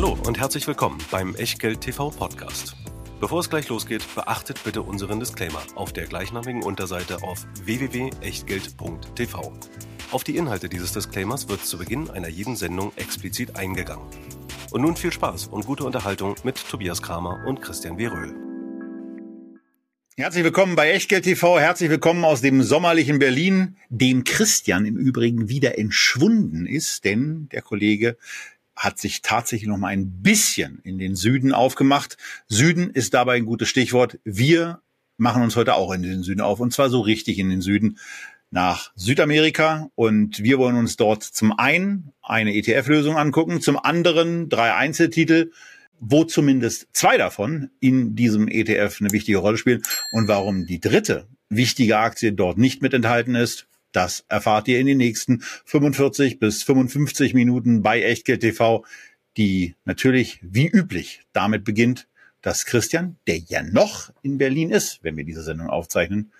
Hallo und herzlich willkommen beim Echtgeld TV Podcast. Bevor es gleich losgeht, beachtet bitte unseren Disclaimer auf der gleichnamigen Unterseite auf www.echtgeld.tv. Auf die Inhalte dieses Disclaimers wird zu Beginn einer jeden Sendung explizit eingegangen. Und nun viel Spaß und gute Unterhaltung mit Tobias Kramer und Christian W. Röhl. Herzlich willkommen bei Echtgeld TV. Herzlich willkommen aus dem sommerlichen Berlin, dem Christian im Übrigen wieder entschwunden ist, denn der Kollege hat sich tatsächlich noch mal ein bisschen in den Süden aufgemacht. Süden ist dabei ein gutes Stichwort. Wir machen uns heute auch in den Süden auf und zwar so richtig in den Süden nach Südamerika und wir wollen uns dort zum einen eine ETF-Lösung angucken, zum anderen drei Einzeltitel, wo zumindest zwei davon in diesem ETF eine wichtige Rolle spielen und warum die dritte wichtige Aktie dort nicht mit enthalten ist, das erfahrt ihr in den nächsten 45 bis 55 Minuten bei Echtgeld TV, die natürlich wie üblich damit beginnt, dass Christian, der ja noch in Berlin ist, wenn wir diese Sendung aufzeichnen,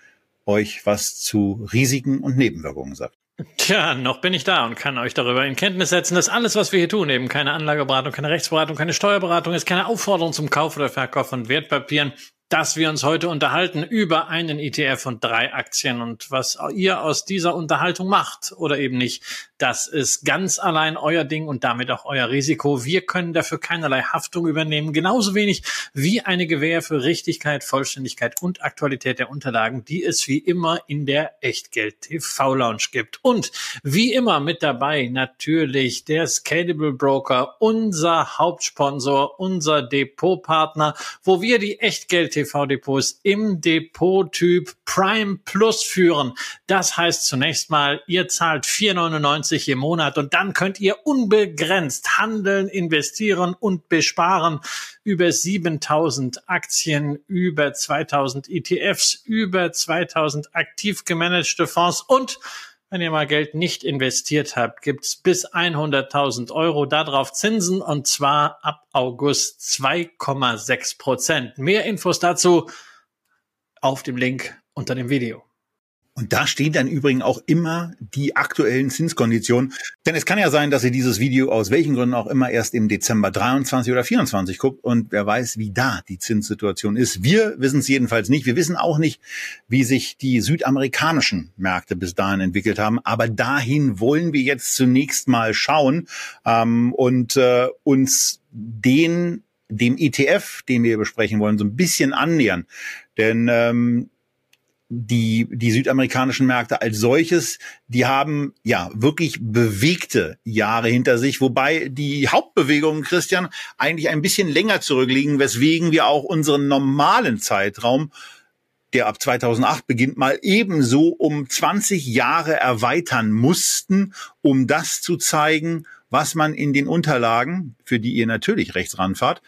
euch was zu Risiken und Nebenwirkungen sagt. Tja, noch bin ich da und kann euch darüber in Kenntnis setzen, dass alles, was wir hier tun, eben keine Anlageberatung, keine Rechtsberatung, keine Steuerberatung ist, keine Aufforderung zum Kauf oder Verkauf von Wertpapieren, dass wir uns heute unterhalten über einen ETF und drei Aktien und was ihr aus dieser Unterhaltung macht oder eben nicht. Das ist ganz allein euer Ding und damit auch euer Risiko. Wir können dafür keinerlei Haftung übernehmen, genauso wenig wie eine Gewähr für Richtigkeit, Vollständigkeit und Aktualität der Unterlagen, die es wie immer in der Echtgeld TV Lounge gibt. Und wie immer mit dabei natürlich der Scalable Broker, unser Hauptsponsor, unser Depotpartner, wo wir die Echtgeld TV Depots im Depottyp Prime Plus führen. Das heißt zunächst mal, ihr zahlt 4,99 20 im Monat und dann könnt ihr unbegrenzt handeln, investieren und besparen über 7000 Aktien, über 2000 ETFs, über 2000 aktiv gemanagte Fonds und wenn ihr mal Geld nicht investiert habt, gibt's bis 100.000 Euro darauf Zinsen und zwar ab August 2,6 Prozent. Mehr Infos dazu auf dem Link unter dem Video. Und da stehen dann übrigens auch immer die aktuellen Zinskonditionen. Denn es kann ja sein, dass ihr dieses Video aus welchen Gründen auch immer erst im Dezember 23 oder 24 guckt und wer weiß, wie da die Zinssituation ist. Wir wissen es jedenfalls nicht. Wir wissen auch nicht, wie sich die südamerikanischen Märkte bis dahin entwickelt haben. Aber dahin wollen wir jetzt zunächst mal schauen ähm, und äh, uns den dem ETF, den wir besprechen wollen, so ein bisschen annähern. Denn ähm, die, die südamerikanischen Märkte als solches, die haben ja wirklich bewegte Jahre hinter sich, wobei die Hauptbewegungen, Christian, eigentlich ein bisschen länger zurückliegen, weswegen wir auch unseren normalen Zeitraum, der ab 2008 beginnt, mal ebenso um 20 Jahre erweitern mussten, um das zu zeigen, was man in den Unterlagen, für die ihr natürlich rechts ranfahrt,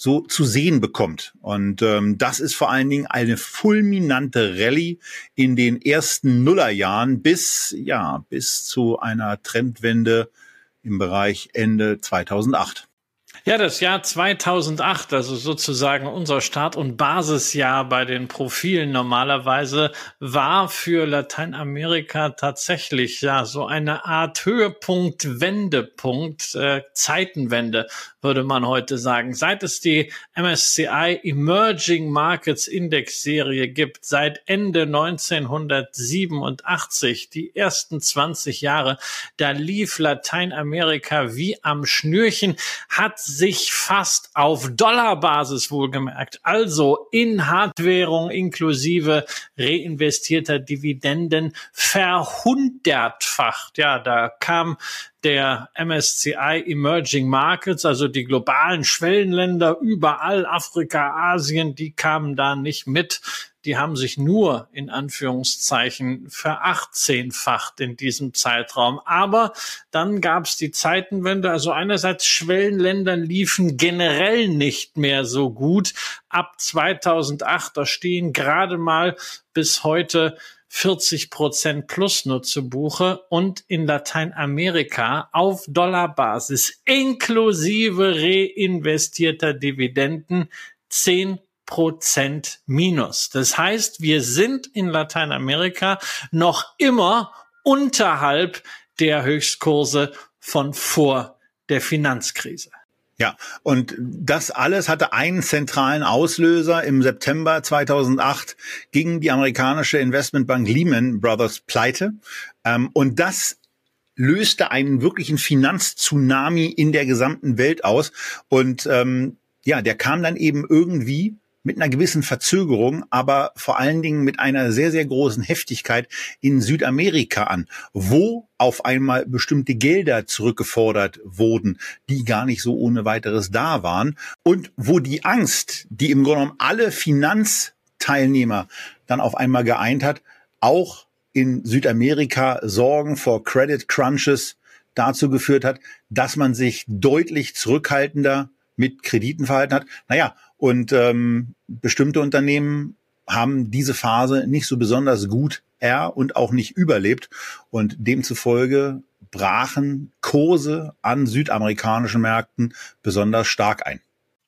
so zu sehen bekommt. Und ähm, das ist vor allen Dingen eine fulminante Rallye in den ersten Nullerjahren bis, ja, bis zu einer Trendwende im Bereich Ende 2008. Ja, das Jahr 2008, also sozusagen unser Start- und Basisjahr bei den Profilen normalerweise, war für Lateinamerika tatsächlich ja so eine Art Höhepunkt, Wendepunkt, äh, Zeitenwende, würde man heute sagen. Seit es die MSCI Emerging Markets Index Serie gibt, seit Ende 1987, die ersten 20 Jahre, da lief Lateinamerika wie am Schnürchen, hat sich fast auf Dollarbasis wohlgemerkt, also in Hardwährung inklusive reinvestierter Dividenden verhundertfacht. Ja, da kam der MSCI Emerging Markets, also die globalen Schwellenländer überall, Afrika, Asien, die kamen da nicht mit. Die haben sich nur in Anführungszeichen verachtzehnfacht in diesem Zeitraum. Aber dann gab es die Zeitenwende. Also einerseits Schwellenländern liefen generell nicht mehr so gut. Ab 2008, da stehen gerade mal bis heute 40 Prozent plus nur zu Buche und in Lateinamerika auf Dollarbasis inklusive reinvestierter Dividenden 10 Prozent minus. Das heißt, wir sind in Lateinamerika noch immer unterhalb der Höchstkurse von vor der Finanzkrise. Ja, und das alles hatte einen zentralen Auslöser. Im September 2008 ging die amerikanische Investmentbank Lehman Brothers pleite. Ähm, und das löste einen wirklichen Finanztsunami in der gesamten Welt aus. Und ähm, ja, der kam dann eben irgendwie mit einer gewissen Verzögerung, aber vor allen Dingen mit einer sehr, sehr großen Heftigkeit in Südamerika an, wo auf einmal bestimmte Gelder zurückgefordert wurden, die gar nicht so ohne weiteres da waren und wo die Angst, die im Grunde genommen alle Finanzteilnehmer dann auf einmal geeint hat, auch in Südamerika Sorgen vor Credit Crunches dazu geführt hat, dass man sich deutlich zurückhaltender mit Krediten verhalten hat. Naja, und ähm, bestimmte Unternehmen haben diese Phase nicht so besonders gut er und auch nicht überlebt. Und demzufolge brachen Kurse an südamerikanischen Märkten besonders stark ein.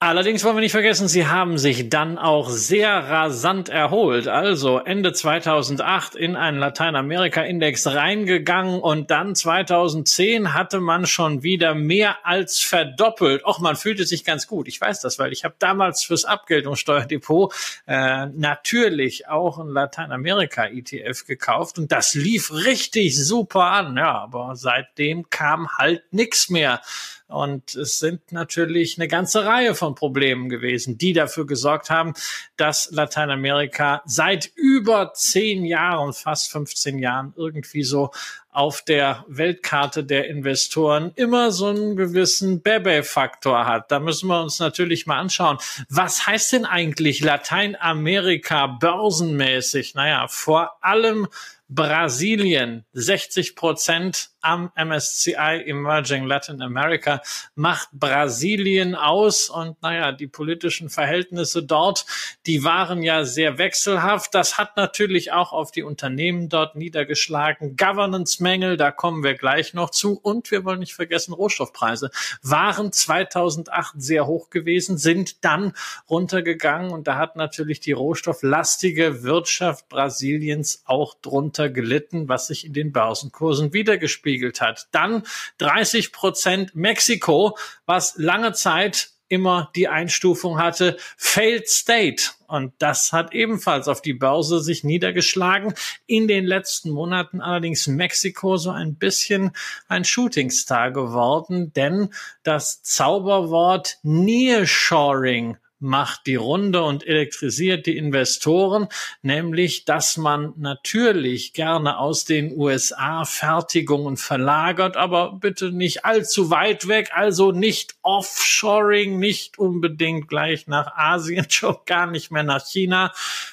Allerdings wollen wir nicht vergessen, sie haben sich dann auch sehr rasant erholt. Also Ende 2008 in einen Lateinamerika-Index reingegangen und dann 2010 hatte man schon wieder mehr als verdoppelt. Och, man fühlte sich ganz gut. Ich weiß das, weil ich habe damals fürs Abgeltungssteuerdepot äh, natürlich auch ein Lateinamerika-ETF gekauft und das lief richtig super an. Ja, aber seitdem kam halt nichts mehr. Und es sind natürlich eine ganze Reihe von Problemen gewesen, die dafür gesorgt haben, dass Lateinamerika seit über zehn Jahren, fast 15 Jahren irgendwie so auf der Weltkarte der Investoren immer so einen gewissen Bebe-Faktor hat. Da müssen wir uns natürlich mal anschauen. Was heißt denn eigentlich Lateinamerika börsenmäßig? Naja, vor allem Brasilien 60 Prozent am MSCI Emerging Latin America macht Brasilien aus und naja, die politischen Verhältnisse dort, die waren ja sehr wechselhaft. Das hat natürlich auch auf die Unternehmen dort niedergeschlagen. Governance-Mängel, da kommen wir gleich noch zu. Und wir wollen nicht vergessen, Rohstoffpreise waren 2008 sehr hoch gewesen, sind dann runtergegangen und da hat natürlich die rohstofflastige Wirtschaft Brasiliens auch drunter gelitten, was sich in den Börsenkursen wiedergespiegelt hat. Dann 30 Prozent Mexiko, was lange Zeit immer die Einstufung hatte, Failed State. Und das hat ebenfalls auf die Börse sich niedergeschlagen. In den letzten Monaten allerdings Mexiko so ein bisschen ein Shootingstar geworden, denn das Zauberwort Nearshoring macht die Runde und elektrisiert die Investoren, nämlich dass man natürlich gerne aus den USA Fertigungen verlagert, aber bitte nicht allzu weit weg, also nicht Offshoring, nicht unbedingt gleich nach Asien, schon gar nicht mehr nach China.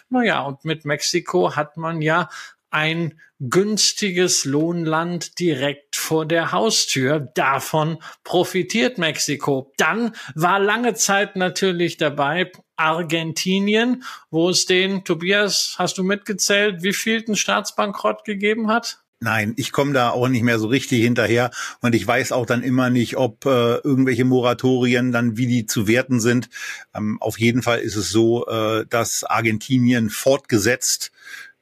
Naja, und mit Mexiko hat man ja ein günstiges Lohnland direkt vor der Haustür. Davon profitiert Mexiko. Dann war lange Zeit natürlich dabei Argentinien, wo es den, Tobias, hast du mitgezählt, wie viel den Staatsbankrott gegeben hat? Nein, ich komme da auch nicht mehr so richtig hinterher und ich weiß auch dann immer nicht, ob äh, irgendwelche Moratorien dann wie die zu werten sind. Ähm, auf jeden Fall ist es so, äh, dass Argentinien fortgesetzt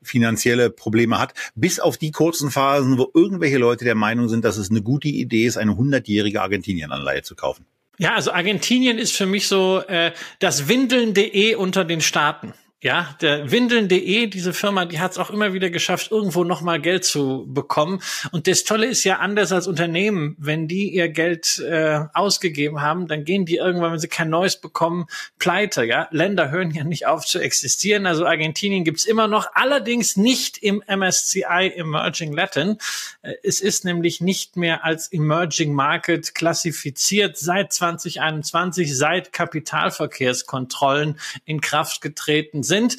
finanzielle Probleme hat, bis auf die kurzen Phasen, wo irgendwelche Leute der Meinung sind, dass es eine gute Idee ist, eine hundertjährige Argentinien-Anleihe zu kaufen. Ja, also Argentinien ist für mich so äh, das Windeln.de unter den Staaten. Ja, der Windeln.de, diese Firma, die hat es auch immer wieder geschafft, irgendwo nochmal Geld zu bekommen. Und das Tolle ist ja anders als Unternehmen, wenn die ihr Geld äh, ausgegeben haben, dann gehen die irgendwann, wenn sie kein neues bekommen, pleite. Ja, Länder hören ja nicht auf zu existieren. Also Argentinien gibt's immer noch, allerdings nicht im MSCI Emerging Latin. Äh, es ist nämlich nicht mehr als Emerging Market klassifiziert seit 2021, seit Kapitalverkehrskontrollen in Kraft getreten sind.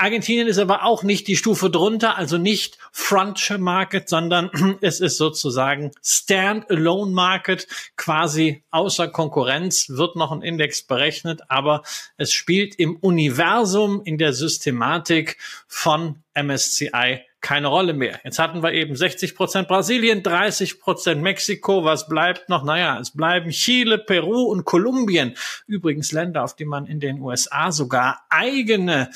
Argentinien ist aber auch nicht die Stufe drunter, also nicht Frontier Market, sondern es ist sozusagen Stand-alone Market, quasi außer Konkurrenz, wird noch ein Index berechnet, aber es spielt im Universum, in der Systematik von MSCI keine Rolle mehr. Jetzt hatten wir eben 60 Prozent Brasilien, 30 Prozent Mexiko. Was bleibt noch? Naja, es bleiben Chile, Peru und Kolumbien. Übrigens Länder, auf die man in den USA sogar eigene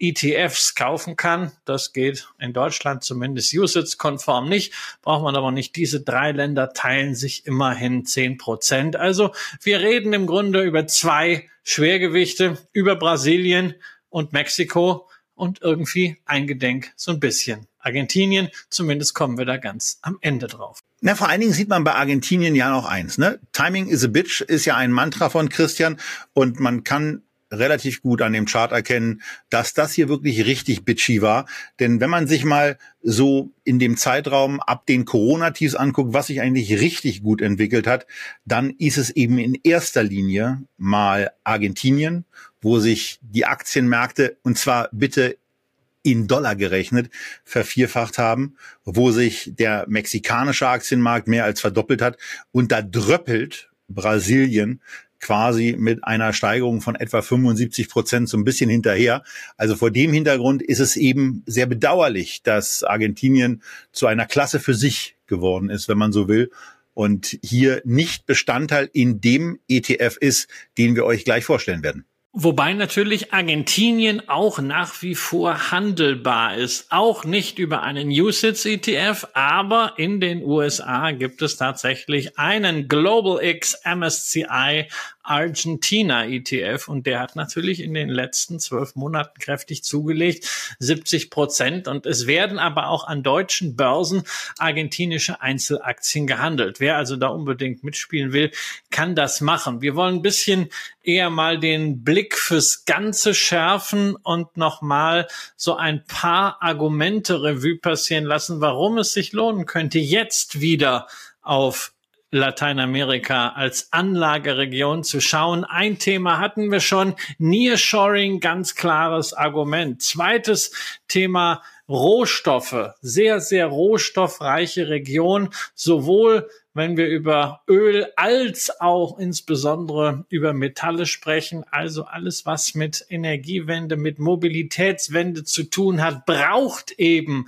ETFs kaufen kann. Das geht in Deutschland zumindest USITS-konform nicht. Braucht man aber nicht. Diese drei Länder teilen sich immerhin zehn Prozent. Also wir reden im Grunde über zwei Schwergewichte, über Brasilien und Mexiko und irgendwie eingedenk so ein bisschen Argentinien. Zumindest kommen wir da ganz am Ende drauf. Na, vor allen Dingen sieht man bei Argentinien ja noch eins, ne? Timing is a bitch ist ja ein Mantra von Christian und man kann relativ gut an dem Chart erkennen, dass das hier wirklich richtig bitchy war. Denn wenn man sich mal so in dem Zeitraum ab den Corona-Tiefs anguckt, was sich eigentlich richtig gut entwickelt hat, dann ist es eben in erster Linie mal Argentinien, wo sich die Aktienmärkte, und zwar bitte in Dollar gerechnet, vervierfacht haben, wo sich der mexikanische Aktienmarkt mehr als verdoppelt hat und da dröppelt Brasilien quasi mit einer Steigerung von etwa 75 Prozent so ein bisschen hinterher. Also vor dem Hintergrund ist es eben sehr bedauerlich, dass Argentinien zu einer Klasse für sich geworden ist, wenn man so will, und hier nicht Bestandteil in dem ETF ist, den wir euch gleich vorstellen werden. Wobei natürlich Argentinien auch nach wie vor handelbar ist. Auch nicht über einen USITS-ETF, aber in den USA gibt es tatsächlich einen Global X MSCI Argentina ETF und der hat natürlich in den letzten zwölf Monaten kräftig zugelegt, 70 Prozent. Und es werden aber auch an deutschen Börsen argentinische Einzelaktien gehandelt. Wer also da unbedingt mitspielen will, kann das machen. Wir wollen ein bisschen eher mal den Blick fürs Ganze schärfen und nochmal so ein paar Argumente Revue passieren lassen, warum es sich lohnen könnte, jetzt wieder auf Lateinamerika als Anlageregion zu schauen. Ein Thema hatten wir schon, Nearshoring, ganz klares Argument. Zweites Thema Rohstoffe, sehr, sehr rohstoffreiche Region, sowohl wenn wir über Öl als auch insbesondere über Metalle sprechen, also alles, was mit Energiewende, mit Mobilitätswende zu tun hat, braucht eben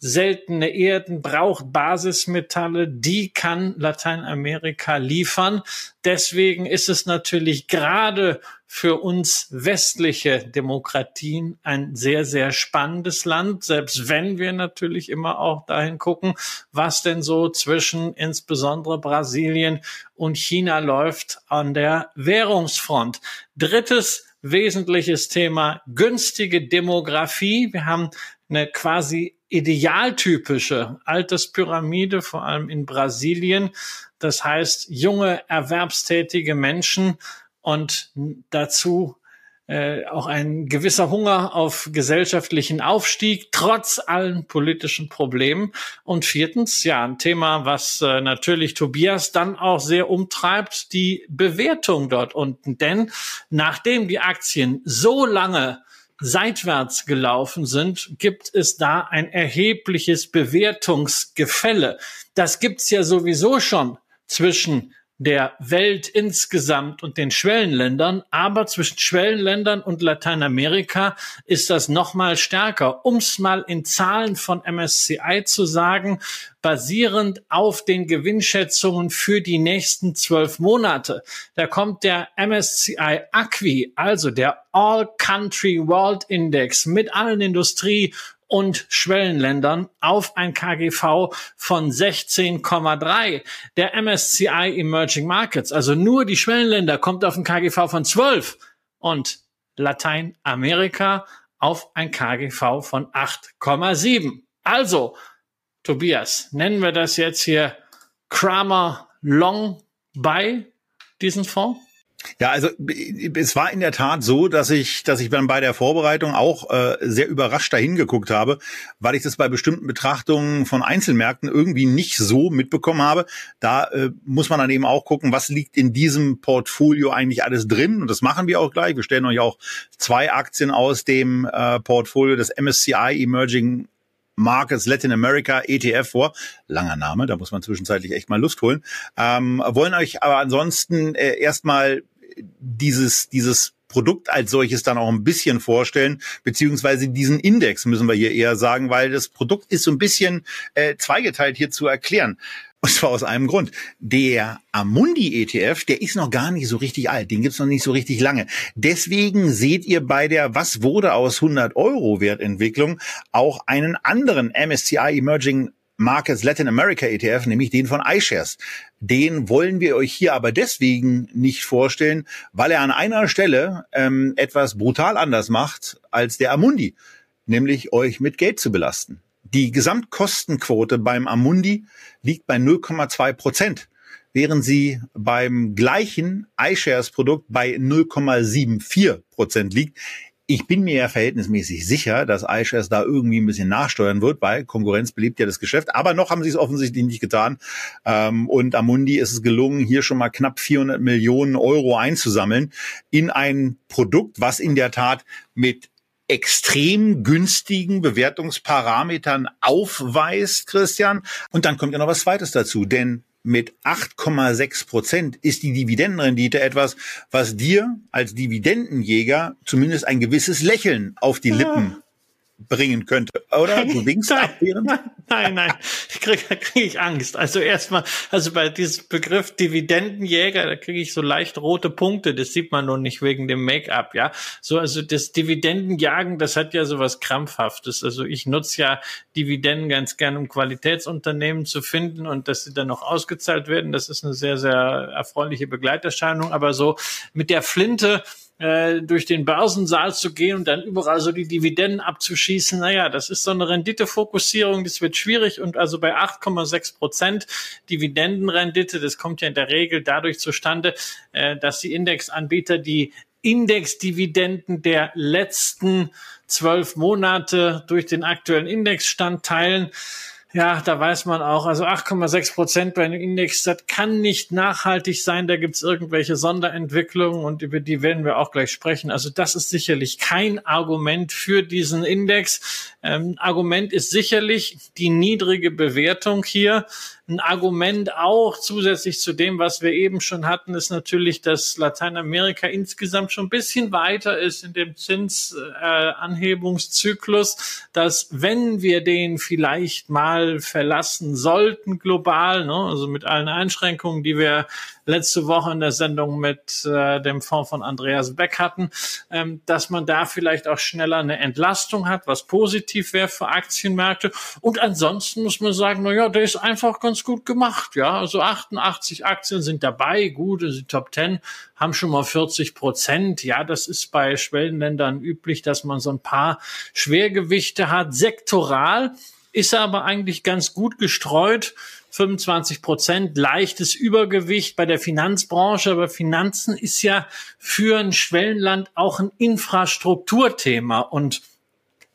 seltene Erden, braucht Basismetalle, die kann Lateinamerika liefern. Deswegen ist es natürlich gerade für uns westliche Demokratien ein sehr, sehr spannendes Land, selbst wenn wir natürlich immer auch dahin gucken, was denn so zwischen insbesondere Brasilien und China läuft an der Währungsfront. Drittes wesentliches Thema, günstige Demografie. Wir haben eine quasi idealtypische Alterspyramide, vor allem in Brasilien. Das heißt, junge, erwerbstätige Menschen und dazu äh, auch ein gewisser Hunger auf gesellschaftlichen Aufstieg, trotz allen politischen Problemen. Und viertens, ja, ein Thema, was äh, natürlich Tobias dann auch sehr umtreibt, die Bewertung dort unten. Denn nachdem die Aktien so lange seitwärts gelaufen sind, gibt es da ein erhebliches Bewertungsgefälle. Das gibt's ja sowieso schon zwischen der Welt insgesamt und den Schwellenländern, aber zwischen Schwellenländern und Lateinamerika ist das noch mal stärker. Um es mal in Zahlen von MSCI zu sagen, basierend auf den Gewinnschätzungen für die nächsten zwölf Monate. Da kommt der MSCI Acqui, also der All Country World Index mit allen Industrie- und Schwellenländern auf ein KGV von 16,3. Der MSCI Emerging Markets, also nur die Schwellenländer, kommt auf ein KGV von 12 und Lateinamerika auf ein KGV von 8,7. Also, Tobias, nennen wir das jetzt hier Kramer Long bei diesen Fonds? Ja, also es war in der Tat so, dass ich, dass ich dann bei der Vorbereitung auch äh, sehr überrascht dahin geguckt habe, weil ich das bei bestimmten Betrachtungen von Einzelmärkten irgendwie nicht so mitbekommen habe. Da äh, muss man dann eben auch gucken, was liegt in diesem Portfolio eigentlich alles drin. Und das machen wir auch gleich. Wir stellen euch auch zwei Aktien aus dem äh, Portfolio des MSCI Emerging Markets Latin America ETF vor. Langer Name, da muss man zwischenzeitlich echt mal Lust holen. Ähm, wollen euch aber ansonsten äh, erstmal dieses, dieses Produkt als solches dann auch ein bisschen vorstellen, beziehungsweise diesen Index müssen wir hier eher sagen, weil das Produkt ist so ein bisschen äh, zweigeteilt hier zu erklären. Und zwar aus einem Grund. Der Amundi ETF, der ist noch gar nicht so richtig alt. Den gibt's noch nicht so richtig lange. Deswegen seht ihr bei der Was wurde aus 100 Euro Wertentwicklung auch einen anderen MSCI Emerging Markets Latin America ETF, nämlich den von iShares. Den wollen wir euch hier aber deswegen nicht vorstellen, weil er an einer Stelle ähm, etwas brutal anders macht als der Amundi, nämlich euch mit Geld zu belasten. Die Gesamtkostenquote beim Amundi liegt bei 0,2 Prozent, während sie beim gleichen iShares-Produkt bei 0,74 Prozent liegt. Ich bin mir ja verhältnismäßig sicher, dass iShares da irgendwie ein bisschen nachsteuern wird, weil Konkurrenz belebt ja das Geschäft. Aber noch haben sie es offensichtlich nicht getan. Ähm, und Amundi ist es gelungen, hier schon mal knapp 400 Millionen Euro einzusammeln in ein Produkt, was in der Tat mit extrem günstigen Bewertungsparametern aufweist, Christian. Und dann kommt ja noch was Zweites dazu, denn mit 8,6 Prozent ist die Dividendenrendite etwas, was dir als Dividendenjäger zumindest ein gewisses Lächeln auf die Lippen bringen könnte, oder? Du winkst nein, abwehrend? Nein, nein, ich krieg, da kriege ich Angst. Also erstmal, also bei diesem Begriff Dividendenjäger, da kriege ich so leicht rote Punkte. Das sieht man nur nicht wegen dem Make-up, ja. So, also das Dividendenjagen, das hat ja so was Krampfhaftes. Also ich nutze ja Dividenden ganz gern, um Qualitätsunternehmen zu finden und dass sie dann noch ausgezahlt werden. Das ist eine sehr, sehr erfreuliche Begleiterscheinung. Aber so mit der Flinte, äh, durch den Börsensaal zu gehen und dann überall so die Dividenden abzuschießen. Naja, das ist so eine Renditefokussierung, das wird schwierig und also bei 8,6 Prozent Dividendenrendite, das kommt ja in der Regel dadurch zustande, äh, dass die Indexanbieter die Indexdividenden der letzten zwölf Monate durch den aktuellen Indexstand teilen. Ja, da weiß man auch, also 8,6 Prozent bei einem Index, das kann nicht nachhaltig sein. Da gibt's irgendwelche Sonderentwicklungen und über die werden wir auch gleich sprechen. Also das ist sicherlich kein Argument für diesen Index. Ähm, Argument ist sicherlich die niedrige Bewertung hier. Ein Argument auch zusätzlich zu dem, was wir eben schon hatten, ist natürlich, dass Lateinamerika insgesamt schon ein bisschen weiter ist in dem Zinsanhebungszyklus, äh, dass wenn wir den vielleicht mal verlassen sollten global, ne, also mit allen Einschränkungen, die wir letzte Woche in der Sendung mit äh, dem Fonds von Andreas Beck hatten, ähm, dass man da vielleicht auch schneller eine Entlastung hat, was positiv wäre für Aktienmärkte. Und ansonsten muss man sagen, na der ist einfach ganz gut gemacht. Ja, also 88 Aktien sind dabei, gut, die Top 10 haben schon mal 40 Prozent. Ja, das ist bei Schwellenländern üblich, dass man so ein paar Schwergewichte hat. Sektoral ist er aber eigentlich ganz gut gestreut. 25 Prozent leichtes Übergewicht bei der Finanzbranche, aber Finanzen ist ja für ein Schwellenland auch ein Infrastrukturthema und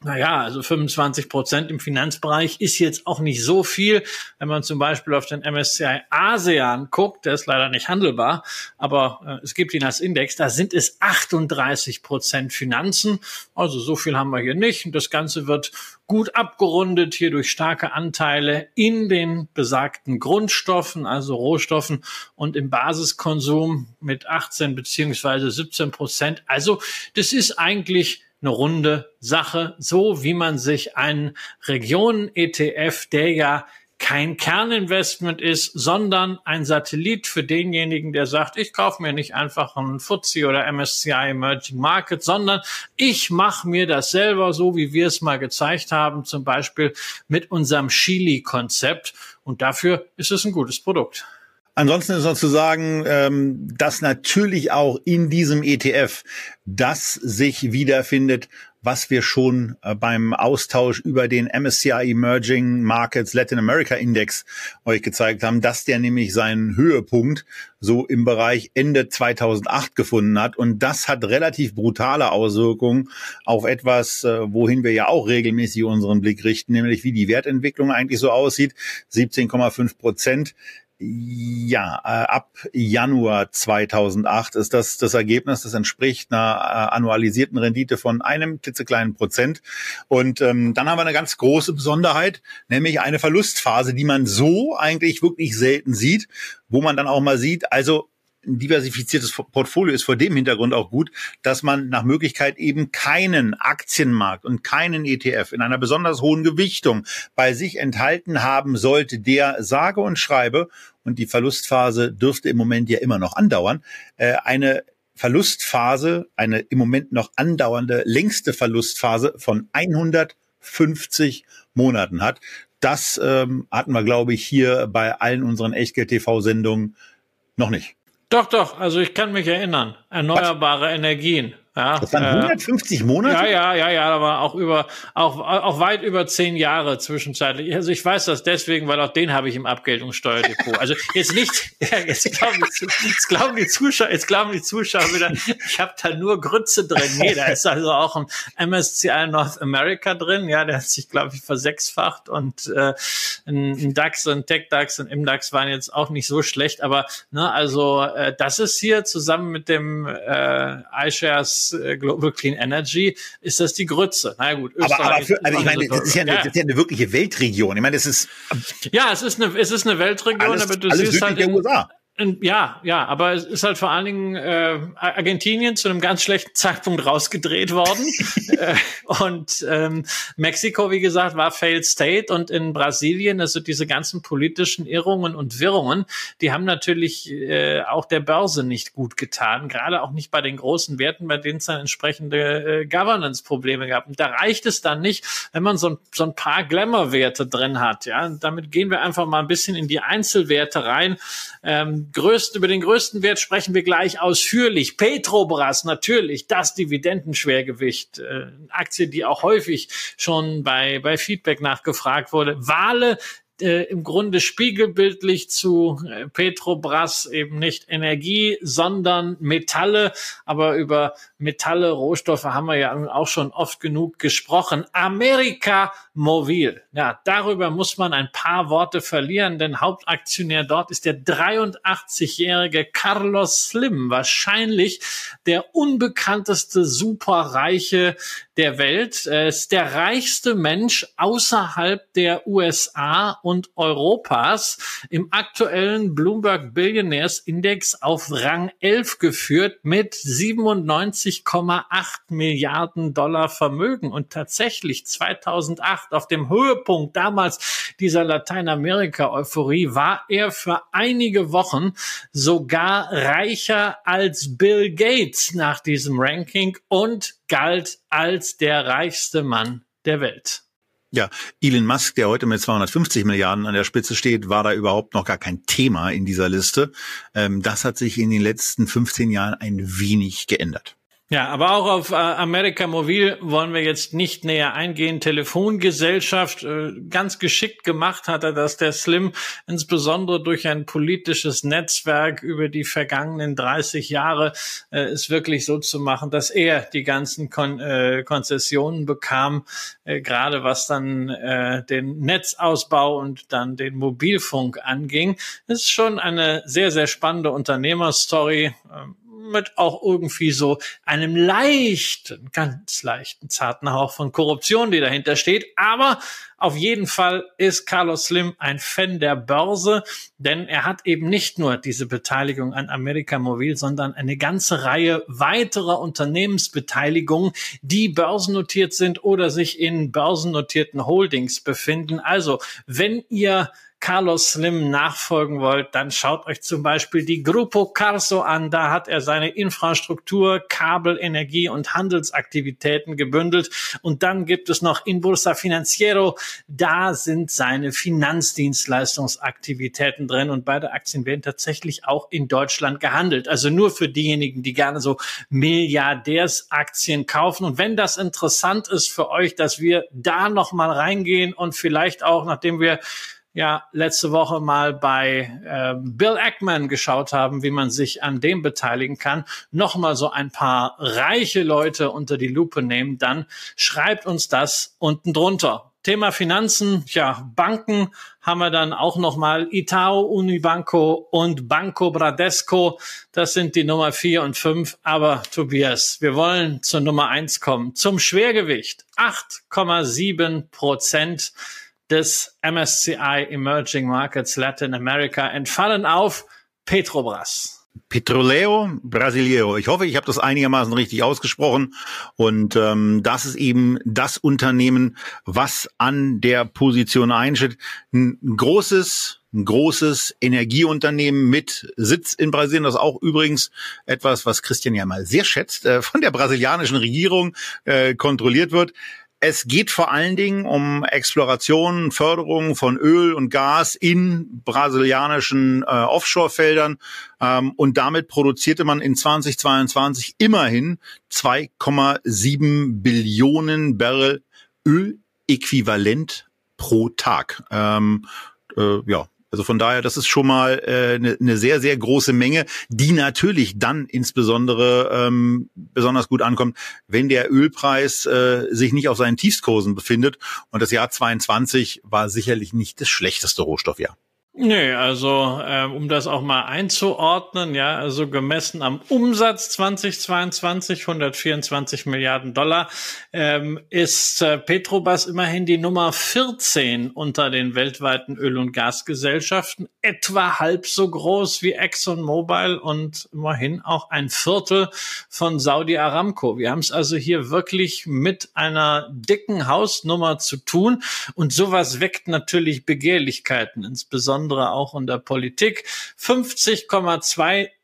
naja, also 25 Prozent im Finanzbereich ist jetzt auch nicht so viel. Wenn man zum Beispiel auf den MSCI ASEAN guckt, der ist leider nicht handelbar, aber äh, es gibt ihn als Index, da sind es 38 Prozent Finanzen. Also so viel haben wir hier nicht. Und das Ganze wird gut abgerundet hier durch starke Anteile in den besagten Grundstoffen, also Rohstoffen und im Basiskonsum mit 18 beziehungsweise 17 Prozent. Also das ist eigentlich eine runde Sache, so wie man sich einen Regionen-ETF, der ja kein Kerninvestment ist, sondern ein Satellit für denjenigen, der sagt, ich kaufe mir nicht einfach einen FTSE oder MSCI Emerging Market, sondern ich mache mir das selber so, wie wir es mal gezeigt haben, zum Beispiel mit unserem Chili-Konzept. Und dafür ist es ein gutes Produkt. Ansonsten ist noch zu sagen, ähm, dass natürlich auch in diesem ETF das sich wiederfindet, was wir schon äh, beim Austausch über den MSCI Emerging Markets Latin America Index euch gezeigt haben, dass der nämlich seinen Höhepunkt so im Bereich Ende 2008 gefunden hat. Und das hat relativ brutale Auswirkungen auf etwas, äh, wohin wir ja auch regelmäßig unseren Blick richten, nämlich wie die Wertentwicklung eigentlich so aussieht. 17,5 Prozent ja, äh, ab Januar 2008 ist das das Ergebnis. Das entspricht einer äh, annualisierten Rendite von einem klitzekleinen Prozent. Und ähm, dann haben wir eine ganz große Besonderheit, nämlich eine Verlustphase, die man so eigentlich wirklich selten sieht, wo man dann auch mal sieht, also ein diversifiziertes Portfolio ist vor dem Hintergrund auch gut, dass man nach Möglichkeit eben keinen Aktienmarkt und keinen ETF in einer besonders hohen Gewichtung bei sich enthalten haben sollte, der sage und schreibe, und die Verlustphase dürfte im Moment ja immer noch andauern, äh, eine Verlustphase, eine im Moment noch andauernde längste Verlustphase von 150 Monaten hat. Das ähm, hatten wir, glaube ich, hier bei allen unseren Echtgeld-TV-Sendungen noch nicht. Doch, doch. Also ich kann mich erinnern. Erneuerbare? Energien. Ja, das waren 150 äh, Monate? Ja, ja, ja, ja, aber auch über, auch, auch weit über zehn Jahre zwischenzeitlich. Also ich weiß das deswegen, weil auch den habe ich im Abgeltungssteuerdepot. Also jetzt nicht, ja, jetzt glauben die, jetzt glauben die Zuschauer, jetzt glauben die Zuschauer wieder, ich habe da nur Grütze drin. Nee, da ist also auch ein MSCI North America drin. Ja, der hat sich, glaube ich, versechsfacht und äh, ein DAX und Tech DAX und MDAX waren jetzt auch nicht so schlecht. Aber ne, also äh, das ist hier zusammen mit dem äh, iShares äh, Global Clean Energy, ist das die Grütze. Na gut, Österreich aber, aber für, also ich meine, das ist, ja eine, ja. das ist ja eine wirkliche Weltregion. Ich meine, das ist ja, es ist eine, es ist eine Weltregion, alles, aber du siehst halt in, USA. Ja, ja, aber es ist halt vor allen Dingen äh, Argentinien zu einem ganz schlechten Zeitpunkt rausgedreht worden. äh, und ähm, Mexiko, wie gesagt, war Failed State und in Brasilien, also diese ganzen politischen Irrungen und Wirrungen, die haben natürlich äh, auch der Börse nicht gut getan, gerade auch nicht bei den großen Werten, bei denen es dann entsprechende äh, Governance-Probleme gab. Und da reicht es dann nicht, wenn man so ein, so ein paar Glamour-Werte drin hat. Ja, und damit gehen wir einfach mal ein bisschen in die Einzelwerte rein. Ähm, größten, über den größten Wert sprechen wir gleich ausführlich. Petrobras natürlich, das Dividendenschwergewicht, äh, Aktie, die auch häufig schon bei, bei Feedback nachgefragt wurde. Wale, äh, im Grunde spiegelbildlich zu äh, Petrobras eben nicht Energie, sondern Metalle. Aber über Metalle, Rohstoffe haben wir ja auch schon oft genug gesprochen. Amerika Mobil. Ja, darüber muss man ein paar Worte verlieren, denn Hauptaktionär dort ist der 83-jährige Carlos Slim, wahrscheinlich der unbekannteste Superreiche der Welt. Er ist der reichste Mensch außerhalb der USA und Europas. Im aktuellen Bloomberg Billionaires Index auf Rang 11 geführt mit 97,8 Milliarden Dollar Vermögen. Und tatsächlich 2008 auf dem Höhepunkt damals dieser Lateinamerika-Euphorie war er für einige Wochen sogar reicher als Bill Gates nach diesem Ranking und galt als der reichste Mann der Welt. Ja, Elon Musk, der heute mit 250 Milliarden an der Spitze steht, war da überhaupt noch gar kein Thema in dieser Liste. Ähm, das hat sich in den letzten 15 Jahren ein wenig geändert. Ja, aber auch auf äh, America Mobil wollen wir jetzt nicht näher eingehen. Telefongesellschaft, äh, ganz geschickt gemacht hat er das, der Slim, insbesondere durch ein politisches Netzwerk über die vergangenen 30 Jahre, äh, ist wirklich so zu machen, dass er die ganzen Kon äh, Konzessionen bekam, äh, gerade was dann äh, den Netzausbau und dann den Mobilfunk anging. Das ist schon eine sehr, sehr spannende Unternehmerstory. Ähm, mit auch irgendwie so einem leichten, ganz leichten, zarten Hauch von Korruption, die dahinter steht. Aber auf jeden Fall ist Carlos Slim ein Fan der Börse, denn er hat eben nicht nur diese Beteiligung an America Mobil, sondern eine ganze Reihe weiterer Unternehmensbeteiligungen, die börsennotiert sind oder sich in börsennotierten Holdings befinden. Also, wenn ihr Carlos Slim nachfolgen wollt, dann schaut euch zum Beispiel die Grupo Carso an. Da hat er seine Infrastruktur, Kabel, Energie und Handelsaktivitäten gebündelt. Und dann gibt es noch Inbursa Financiero. Da sind seine Finanzdienstleistungsaktivitäten drin. Und beide Aktien werden tatsächlich auch in Deutschland gehandelt. Also nur für diejenigen, die gerne so Milliardärsaktien kaufen. Und wenn das interessant ist für euch, dass wir da nochmal reingehen und vielleicht auch, nachdem wir ja letzte Woche mal bei äh, Bill Ackman geschaut haben, wie man sich an dem beteiligen kann, nochmal so ein paar reiche Leute unter die Lupe nehmen, dann schreibt uns das unten drunter. Thema Finanzen, ja, Banken haben wir dann auch nochmal Itao, Unibanco und Banco Bradesco. Das sind die Nummer vier und fünf. Aber Tobias, wir wollen zur Nummer eins kommen. Zum Schwergewicht. 8,7 Prozent des MSCI Emerging Markets Latin America entfallen auf Petrobras. Petroleo Brasileiro. Ich hoffe, ich habe das einigermaßen richtig ausgesprochen. Und ähm, das ist eben das Unternehmen, was an der Position einsteht. Ein großes, ein großes Energieunternehmen mit Sitz in Brasilien. Das ist auch übrigens etwas, was Christian ja mal sehr schätzt, äh, von der brasilianischen Regierung äh, kontrolliert wird. Es geht vor allen Dingen um Exploration, Förderung von Öl und Gas in brasilianischen äh, Offshore-Feldern. Ähm, und damit produzierte man in 2022 immerhin 2,7 Billionen Barrel Öläquivalent pro Tag. Ähm, äh, ja, also von daher, das ist schon mal eine äh, ne, ne sehr, sehr große Menge, die natürlich dann insbesondere ähm, besonders gut ankommt, wenn der Ölpreis äh, sich nicht auf seinen Tiefstkursen befindet. Und das Jahr 22 war sicherlich nicht das schlechteste Rohstoffjahr. Nee, also äh, um das auch mal einzuordnen, ja, also gemessen am Umsatz 2022, 124 Milliarden Dollar, ähm, ist äh, Petrobras immerhin die Nummer 14 unter den weltweiten Öl- und Gasgesellschaften, etwa halb so groß wie ExxonMobil und immerhin auch ein Viertel von Saudi Aramco. Wir haben es also hier wirklich mit einer dicken Hausnummer zu tun und sowas weckt natürlich Begehrlichkeiten, insbesondere insbesondere auch in der Politik.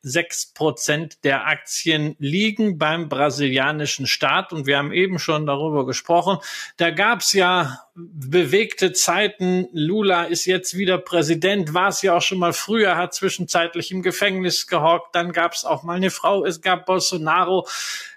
50,26 Prozent der Aktien liegen beim brasilianischen Staat. Und wir haben eben schon darüber gesprochen. Da gab es ja bewegte Zeiten. Lula ist jetzt wieder Präsident, war es ja auch schon mal früher, hat zwischenzeitlich im Gefängnis gehockt. Dann gab es auch mal eine Frau, es gab Bolsonaro,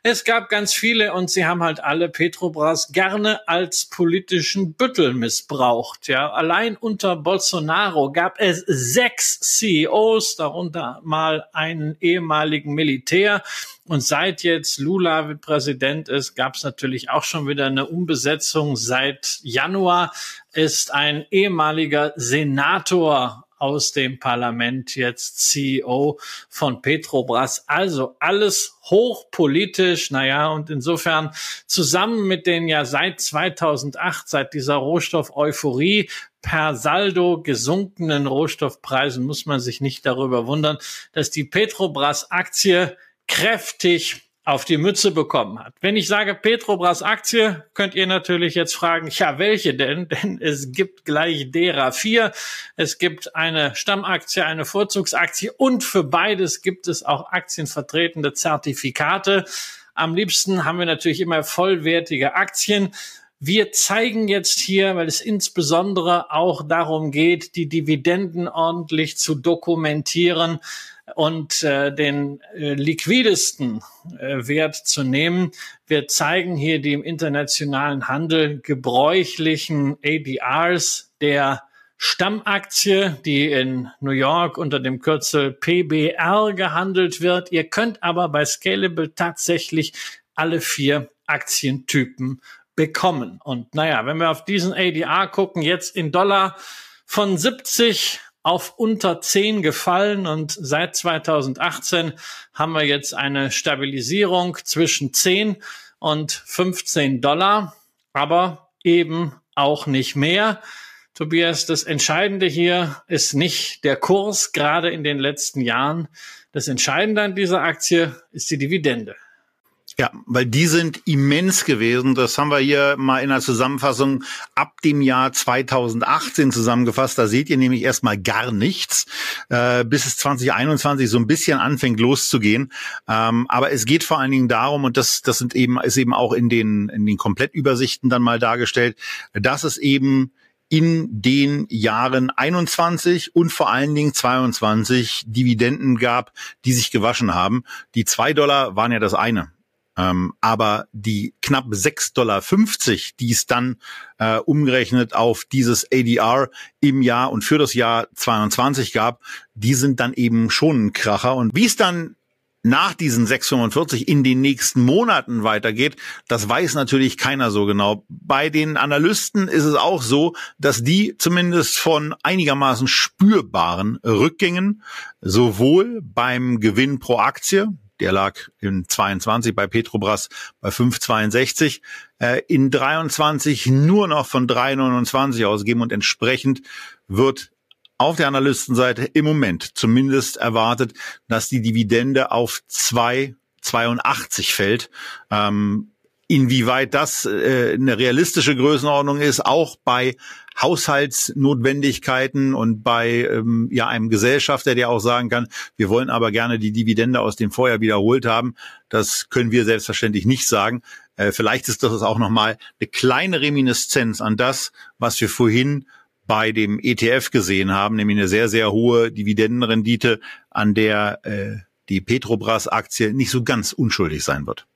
es gab ganz viele und sie haben halt alle Petrobras gerne als politischen Büttel missbraucht. Ja, allein unter Bolsonaro gab es sechs CEOs, darunter mal einen ehemaligen Militär. Und seit jetzt Lula Präsident ist, gab es natürlich auch schon wieder eine Umbesetzung. Seit Januar ist ein ehemaliger Senator aus dem Parlament jetzt CEO von Petrobras. Also alles hochpolitisch. Naja, und insofern zusammen mit den ja seit 2008, seit dieser Rohstoff-Euphorie per Saldo gesunkenen Rohstoffpreisen muss man sich nicht darüber wundern, dass die Petrobras-Aktie kräftig auf die Mütze bekommen hat. Wenn ich sage Petrobras Aktie, könnt ihr natürlich jetzt fragen, ja, welche denn? Denn es gibt gleich derer vier. Es gibt eine Stammaktie, eine Vorzugsaktie und für beides gibt es auch aktienvertretende Zertifikate. Am liebsten haben wir natürlich immer vollwertige Aktien. Wir zeigen jetzt hier, weil es insbesondere auch darum geht, die Dividenden ordentlich zu dokumentieren, und äh, den äh, liquidesten äh, Wert zu nehmen. Wir zeigen hier die im internationalen Handel gebräuchlichen ADRs der Stammaktie, die in New York unter dem Kürzel PBR gehandelt wird. Ihr könnt aber bei Scalable tatsächlich alle vier Aktientypen bekommen. Und naja, wenn wir auf diesen ADR gucken, jetzt in Dollar von 70 auf unter 10 gefallen und seit 2018 haben wir jetzt eine Stabilisierung zwischen 10 und 15 Dollar, aber eben auch nicht mehr. Tobias, das Entscheidende hier ist nicht der Kurs, gerade in den letzten Jahren. Das Entscheidende an dieser Aktie ist die Dividende. Ja, weil die sind immens gewesen. Das haben wir hier mal in der Zusammenfassung ab dem Jahr 2018 zusammengefasst. Da seht ihr nämlich erstmal gar nichts, äh, bis es 2021 so ein bisschen anfängt loszugehen. Ähm, aber es geht vor allen Dingen darum, und das, das sind eben, ist eben auch in den, in den Komplettübersichten dann mal dargestellt, dass es eben in den Jahren 21 und vor allen Dingen 22 Dividenden gab, die sich gewaschen haben. Die zwei Dollar waren ja das eine. Ähm, aber die knapp 6,50 Dollar, die es dann äh, umgerechnet auf dieses ADR im Jahr und für das Jahr 22 gab, die sind dann eben schon ein Kracher. Und wie es dann nach diesen 6,45 in den nächsten Monaten weitergeht, das weiß natürlich keiner so genau. Bei den Analysten ist es auch so, dass die zumindest von einigermaßen spürbaren Rückgängen sowohl beim Gewinn pro Aktie, der lag in 22 bei Petrobras bei 5,62. Äh, in 23 nur noch von 3,29 ausgeben und entsprechend wird auf der Analystenseite im Moment zumindest erwartet, dass die Dividende auf 2,82 fällt. Ähm, Inwieweit das äh, eine realistische Größenordnung ist, auch bei Haushaltsnotwendigkeiten und bei ähm, ja einem Gesellschafter, der auch sagen kann, wir wollen aber gerne die Dividende aus dem Vorjahr wiederholt haben, das können wir selbstverständlich nicht sagen. Äh, vielleicht ist das auch nochmal eine kleine Reminiszenz an das, was wir vorhin bei dem ETF gesehen haben, nämlich eine sehr, sehr hohe Dividendenrendite, an der äh, die Petrobras-Aktie nicht so ganz unschuldig sein wird.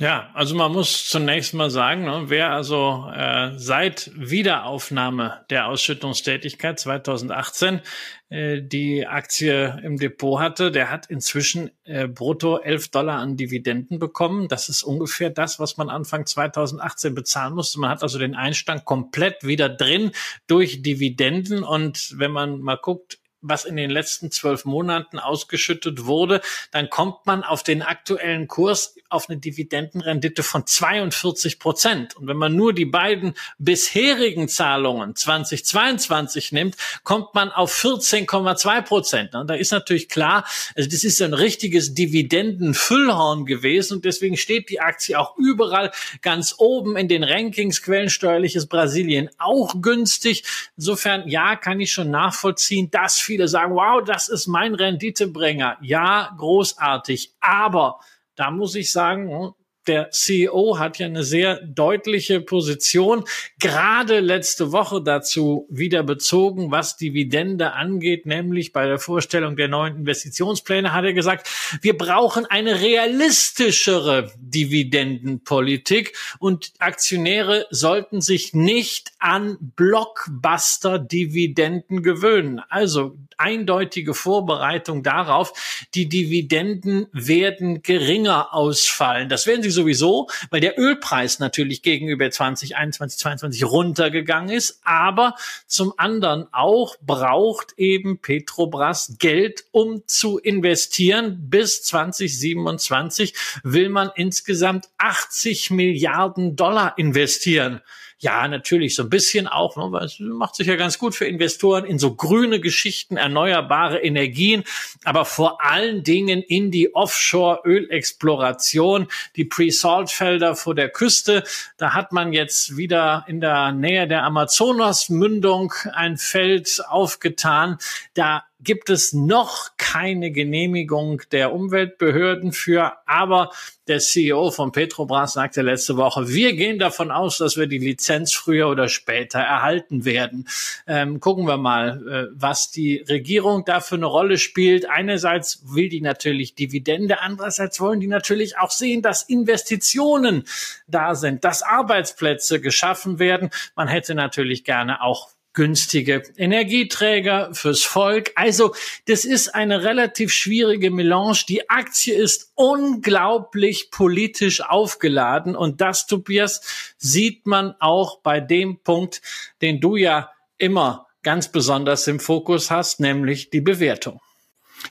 Ja, also man muss zunächst mal sagen, ne, wer also äh, seit Wiederaufnahme der Ausschüttungstätigkeit 2018 äh, die Aktie im Depot hatte, der hat inzwischen äh, brutto 11 Dollar an Dividenden bekommen. Das ist ungefähr das, was man Anfang 2018 bezahlen musste. Man hat also den Einstand komplett wieder drin durch Dividenden. Und wenn man mal guckt, was in den letzten zwölf Monaten ausgeschüttet wurde, dann kommt man auf den aktuellen Kurs auf eine Dividendenrendite von 42 Prozent. Und wenn man nur die beiden bisherigen Zahlungen 2022 nimmt, kommt man auf 14,2 Prozent. Und da ist natürlich klar, also das ist ein richtiges Dividendenfüllhorn gewesen und deswegen steht die Aktie auch überall ganz oben in den Rankings. Quellensteuerliches Brasilien auch günstig. Insofern, ja, kann ich schon nachvollziehen, dass viele sagen, wow, das ist mein Renditebringer. Ja, großartig. Aber da muss ich sagen, der CEO hat ja eine sehr deutliche Position, gerade letzte Woche dazu wieder bezogen, was Dividende angeht, nämlich bei der Vorstellung der neuen Investitionspläne hat er gesagt, wir brauchen eine realistischere Dividendenpolitik und Aktionäre sollten sich nicht an Blockbuster-Dividenden gewöhnen. Also eindeutige Vorbereitung darauf, die Dividenden werden geringer ausfallen. Das werden sie sowieso, weil der Ölpreis natürlich gegenüber 2021, 2022 runtergegangen ist. Aber zum anderen auch braucht eben Petrobras Geld, um zu investieren. Bis 2027 will man insgesamt 80 Milliarden Dollar investieren. Ja, natürlich, so ein bisschen auch, ne, weil es macht sich ja ganz gut für Investoren in so grüne Geschichten, erneuerbare Energien, aber vor allen Dingen in die Offshore-Ölexploration, die Pre-Salt-Felder vor der Küste. Da hat man jetzt wieder in der Nähe der Amazonas-Mündung ein Feld aufgetan. Da gibt es noch keine Genehmigung der Umweltbehörden für, aber der CEO von Petrobras sagte letzte Woche, wir gehen davon aus, dass wir die Lizenz früher oder später erhalten werden. Ähm, gucken wir mal, äh, was die Regierung da für eine Rolle spielt. Einerseits will die natürlich Dividende, andererseits wollen die natürlich auch sehen, dass Investitionen da sind, dass Arbeitsplätze geschaffen werden. Man hätte natürlich gerne auch günstige Energieträger fürs Volk. Also das ist eine relativ schwierige Melange. Die Aktie ist unglaublich politisch aufgeladen und das, Tobias, sieht man auch bei dem Punkt, den du ja immer ganz besonders im Fokus hast, nämlich die Bewertung.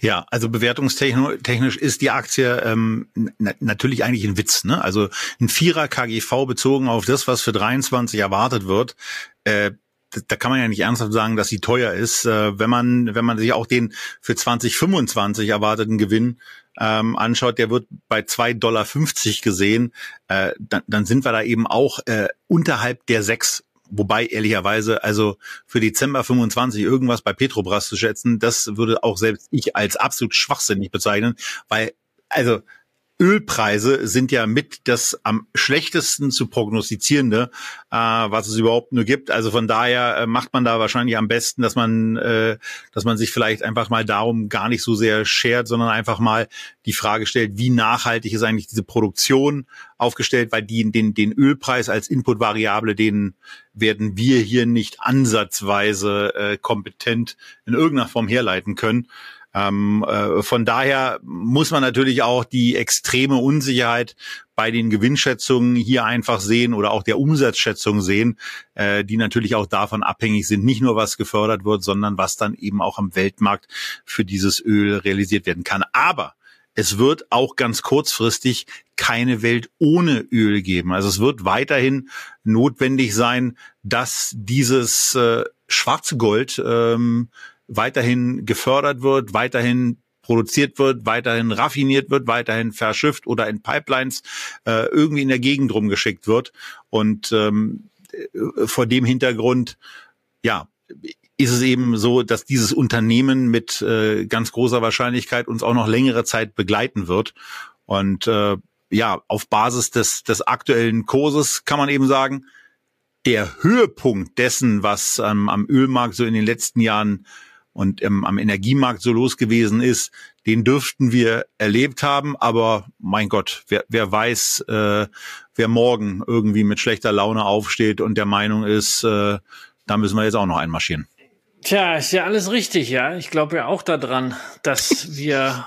Ja, also bewertungstechnisch ist die Aktie ähm, natürlich eigentlich ein Witz. Ne? Also ein Vierer KGV bezogen auf das, was für 23 erwartet wird, äh, da kann man ja nicht ernsthaft sagen, dass sie teuer ist. Äh, wenn man, wenn man sich auch den für 2025 erwarteten Gewinn ähm, anschaut, der wird bei 2,50 Dollar gesehen, äh, dann, dann sind wir da eben auch äh, unterhalb der sechs Wobei ehrlicherweise, also für Dezember 25 irgendwas bei Petrobras zu schätzen, das würde auch selbst ich als absolut schwachsinnig bezeichnen, weil also Ölpreise sind ja mit das am schlechtesten zu prognostizierende, äh, was es überhaupt nur gibt. Also von daher äh, macht man da wahrscheinlich am besten, dass man, äh, dass man sich vielleicht einfach mal darum gar nicht so sehr schert, sondern einfach mal die Frage stellt, wie nachhaltig ist eigentlich diese Produktion aufgestellt, weil die den, den Ölpreis als Inputvariable, den werden wir hier nicht ansatzweise äh, kompetent in irgendeiner Form herleiten können. Ähm, äh, von daher muss man natürlich auch die extreme Unsicherheit bei den Gewinnschätzungen hier einfach sehen oder auch der Umsatzschätzung sehen, äh, die natürlich auch davon abhängig sind, nicht nur was gefördert wird, sondern was dann eben auch am Weltmarkt für dieses Öl realisiert werden kann. Aber es wird auch ganz kurzfristig keine Welt ohne Öl geben. Also es wird weiterhin notwendig sein, dass dieses äh, schwarze Gold ähm, weiterhin gefördert wird, weiterhin produziert wird, weiterhin raffiniert wird, weiterhin verschifft oder in Pipelines äh, irgendwie in der Gegend rumgeschickt wird. Und ähm, äh, vor dem Hintergrund, ja, ist es eben so, dass dieses Unternehmen mit äh, ganz großer Wahrscheinlichkeit uns auch noch längere Zeit begleiten wird. Und äh, ja, auf Basis des, des aktuellen Kurses kann man eben sagen, der Höhepunkt dessen, was ähm, am Ölmarkt so in den letzten Jahren und ähm, am Energiemarkt so los gewesen ist, den dürften wir erlebt haben. Aber mein Gott, wer, wer weiß, äh, wer morgen irgendwie mit schlechter Laune aufsteht und der Meinung ist, äh, da müssen wir jetzt auch noch einmarschieren. Tja, ist ja alles richtig, ja. Ich glaube ja auch daran, dass wir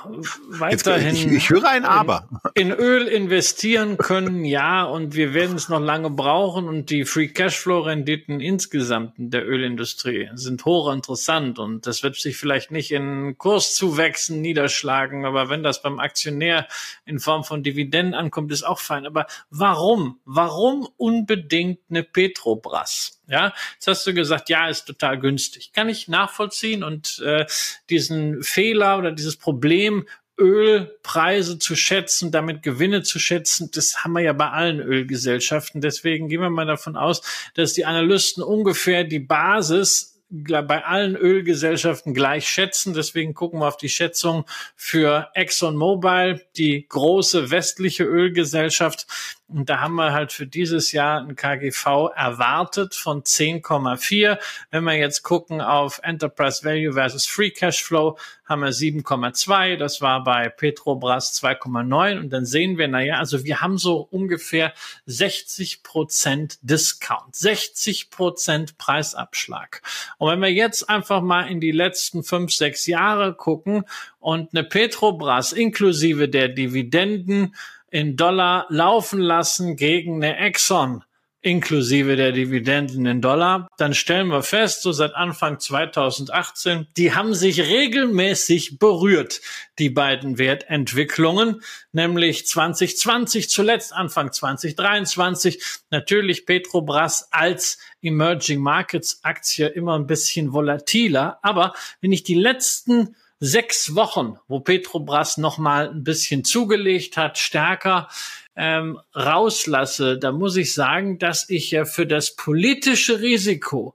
weiterhin Jetzt, ich, ich höre ein Aber. In, in, Öl investieren können, ja, und wir werden es noch lange brauchen und die Free Cashflow Renditen insgesamt in der Ölindustrie sind hochinteressant und das wird sich vielleicht nicht in Kurszuwächsen niederschlagen, aber wenn das beim Aktionär in Form von Dividenden ankommt, ist auch fein. Aber warum? Warum unbedingt eine Petrobras? Ja, jetzt hast du gesagt, ja, ist total günstig. Kann ich nachvollziehen und äh, diesen Fehler oder dieses Problem, Ölpreise zu schätzen, damit Gewinne zu schätzen, das haben wir ja bei allen Ölgesellschaften. Deswegen gehen wir mal davon aus, dass die Analysten ungefähr die Basis bei allen Ölgesellschaften gleich schätzen. Deswegen gucken wir auf die Schätzung für ExxonMobil, die große westliche Ölgesellschaft. Und da haben wir halt für dieses Jahr ein KGV erwartet von 10,4. Wenn wir jetzt gucken auf Enterprise Value versus Free Cash Flow, haben wir 7,2. Das war bei Petrobras 2,9. Und dann sehen wir, naja, also wir haben so ungefähr 60 Prozent Discount, 60 Prozent Preisabschlag. Und wenn wir jetzt einfach mal in die letzten fünf, sechs Jahre gucken und eine Petrobras inklusive der Dividenden in Dollar laufen lassen gegen eine Exxon inklusive der Dividenden in Dollar, dann stellen wir fest, so seit Anfang 2018, die haben sich regelmäßig berührt, die beiden Wertentwicklungen, nämlich 2020 zuletzt, Anfang 2023, natürlich Petrobras als Emerging Markets Aktie immer ein bisschen volatiler, aber wenn ich die letzten sechs Wochen, wo Petrobras noch mal ein bisschen zugelegt hat, stärker ähm, rauslasse, da muss ich sagen, dass ich ja für das politische Risiko,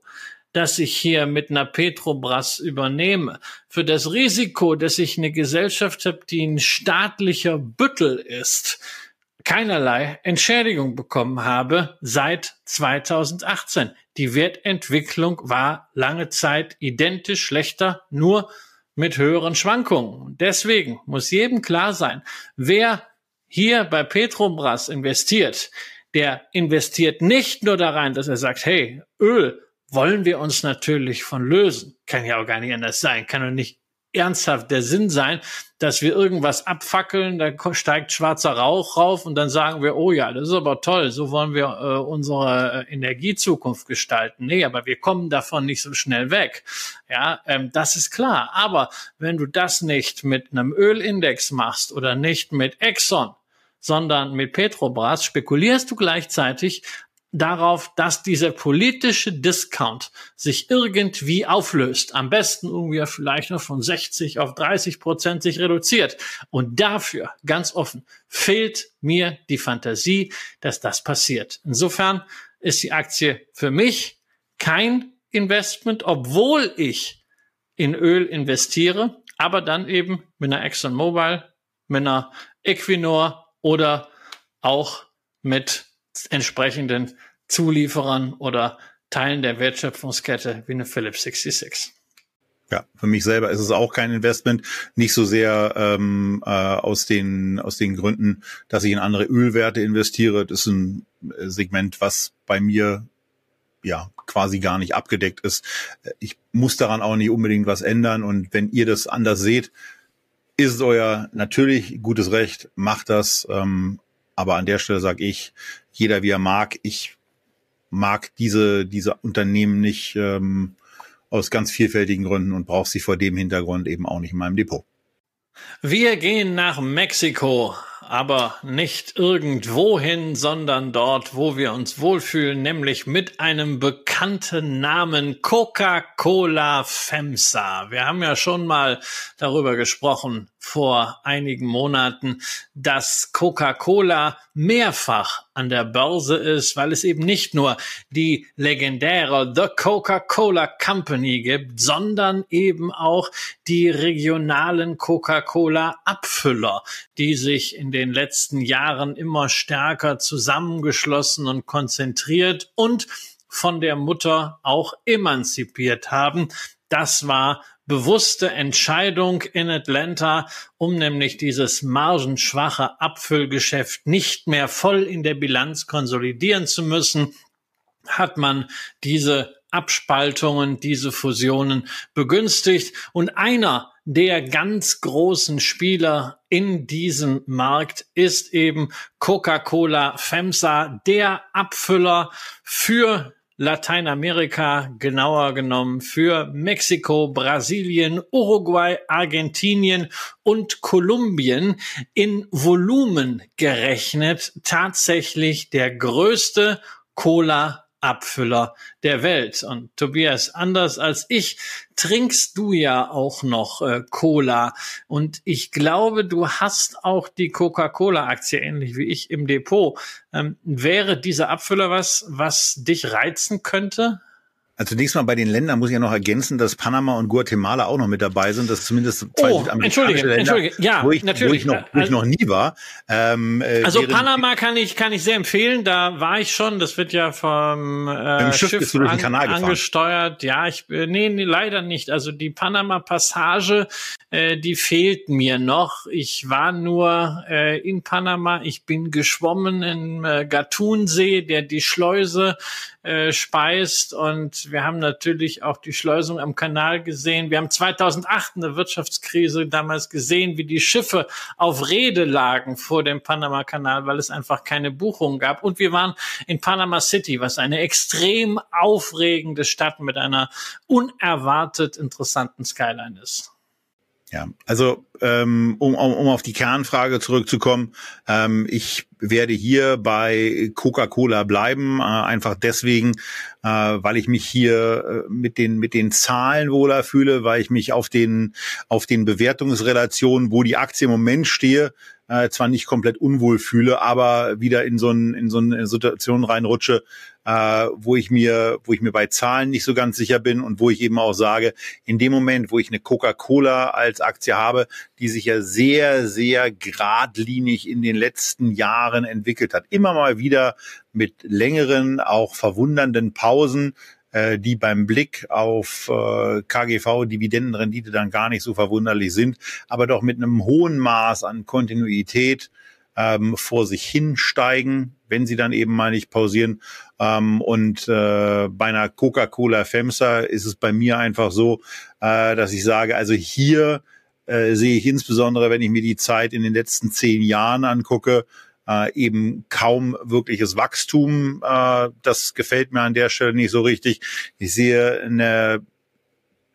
das ich hier mit einer Petrobras übernehme, für das Risiko, dass ich eine Gesellschaft habe, die ein staatlicher Büttel ist, keinerlei Entschädigung bekommen habe seit 2018. Die Wertentwicklung war lange Zeit identisch schlechter, nur mit höheren Schwankungen. Deswegen muss jedem klar sein, wer hier bei Petrobras investiert, der investiert nicht nur da rein, dass er sagt, hey, Öl wollen wir uns natürlich von lösen. Kann ja auch gar nicht anders sein. Kann doch nicht ernsthaft der Sinn sein, dass wir irgendwas abfackeln, da steigt schwarzer Rauch rauf und dann sagen wir, oh ja, das ist aber toll, so wollen wir äh, unsere äh, Energiezukunft gestalten. Nee, aber wir kommen davon nicht so schnell weg. Ja, ähm, das ist klar. Aber wenn du das nicht mit einem Ölindex machst oder nicht mit Exxon, sondern mit Petrobras spekulierst du gleichzeitig darauf, dass dieser politische Discount sich irgendwie auflöst. Am besten irgendwie vielleicht noch von 60 auf 30 Prozent sich reduziert. Und dafür, ganz offen, fehlt mir die Fantasie, dass das passiert. Insofern ist die Aktie für mich kein Investment, obwohl ich in Öl investiere, aber dann eben mit einer ExxonMobil, mit einer Equinor oder auch mit entsprechenden Zulieferern oder Teilen der Wertschöpfungskette wie eine Philips 66. Ja, für mich selber ist es auch kein Investment, nicht so sehr ähm, äh, aus den aus den Gründen, dass ich in andere Ölwerte investiere. Das ist ein Segment, was bei mir ja quasi gar nicht abgedeckt ist. Ich muss daran auch nicht unbedingt was ändern und wenn ihr das anders seht, ist euer natürlich gutes Recht, macht das. Ähm, aber an der Stelle sage ich, jeder wie er mag. Ich mag diese, diese Unternehmen nicht ähm, aus ganz vielfältigen Gründen und brauche sie vor dem Hintergrund eben auch nicht in meinem Depot. Wir gehen nach Mexiko aber nicht irgendwohin, sondern dort, wo wir uns wohlfühlen, nämlich mit einem bekannten Namen Coca-Cola FEMSA. Wir haben ja schon mal darüber gesprochen vor einigen Monaten, dass Coca-Cola mehrfach an der Börse ist, weil es eben nicht nur die legendäre The Coca-Cola Company gibt, sondern eben auch die regionalen Coca-Cola Abfüller, die sich in den letzten Jahren immer stärker zusammengeschlossen und konzentriert und von der Mutter auch emanzipiert haben. Das war bewusste Entscheidung in Atlanta, um nämlich dieses margenschwache Abfüllgeschäft nicht mehr voll in der Bilanz konsolidieren zu müssen, hat man diese Abspaltungen, diese Fusionen begünstigt. Und einer der ganz großen Spieler in diesem Markt ist eben Coca-Cola FEMSA, der Abfüller für Lateinamerika, genauer genommen für Mexiko, Brasilien, Uruguay, Argentinien und Kolumbien in Volumen gerechnet. Tatsächlich der größte Cola Abfüller der Welt. Und Tobias, anders als ich, trinkst du ja auch noch äh, Cola. Und ich glaube, du hast auch die Coca-Cola-Aktie, ähnlich wie ich, im Depot. Ähm, wäre dieser Abfüller was, was dich reizen könnte? Also zunächst mal bei den Ländern muss ich ja noch ergänzen, dass Panama und Guatemala auch noch mit dabei sind. Das ist zumindest zwei oh, südamerikanische Länder, Entschuldige. Ja, wo, ich, natürlich. wo ich noch, wo ich noch nie war. Ähm, äh, also Panama kann ich kann ich sehr empfehlen. Da war ich schon. Das wird ja vom äh, Schiff, Schiff an, angesteuert. Ja, ich äh, nee, nee, leider nicht. Also die Panama Passage, äh, die fehlt mir noch. Ich war nur äh, in Panama. Ich bin geschwommen im äh, Gatunsee, der die Schleuse äh, speist. Und wir haben natürlich auch die Schleusung am Kanal gesehen. Wir haben 2008 eine Wirtschaftskrise damals gesehen, wie die Schiffe auf Rede lagen vor dem Panama-Kanal, weil es einfach keine Buchung gab. Und wir waren in Panama City, was eine extrem aufregende Stadt mit einer unerwartet interessanten Skyline ist. Ja, also ähm, um, um, um auf die Kernfrage zurückzukommen, ähm, ich werde hier bei Coca-Cola bleiben, äh, einfach deswegen, äh, weil ich mich hier äh, mit den mit den Zahlen wohler fühle, weil ich mich auf den auf den Bewertungsrelationen, wo die Aktie im Moment stehe, äh, zwar nicht komplett unwohl fühle, aber wieder in so, ein, in so eine Situation reinrutsche, äh, wo ich mir, wo ich mir bei Zahlen nicht so ganz sicher bin und wo ich eben auch sage, in dem Moment, wo ich eine Coca-Cola als Aktie habe, die sich ja sehr, sehr geradlinig in den letzten Jahren entwickelt hat, immer mal wieder mit längeren, auch verwundernden Pausen, äh, die beim Blick auf äh, KGV Dividendenrendite dann gar nicht so verwunderlich sind, aber doch mit einem hohen Maß an Kontinuität ähm, vor sich hinsteigen, wenn sie dann eben mal nicht pausieren. Ähm, und äh, bei einer Coca-Cola FEMSA ist es bei mir einfach so, äh, dass ich sage, also hier äh, sehe ich insbesondere, wenn ich mir die Zeit in den letzten zehn Jahren angucke, äh, eben kaum wirkliches Wachstum. Äh, das gefällt mir an der Stelle nicht so richtig. Ich sehe eine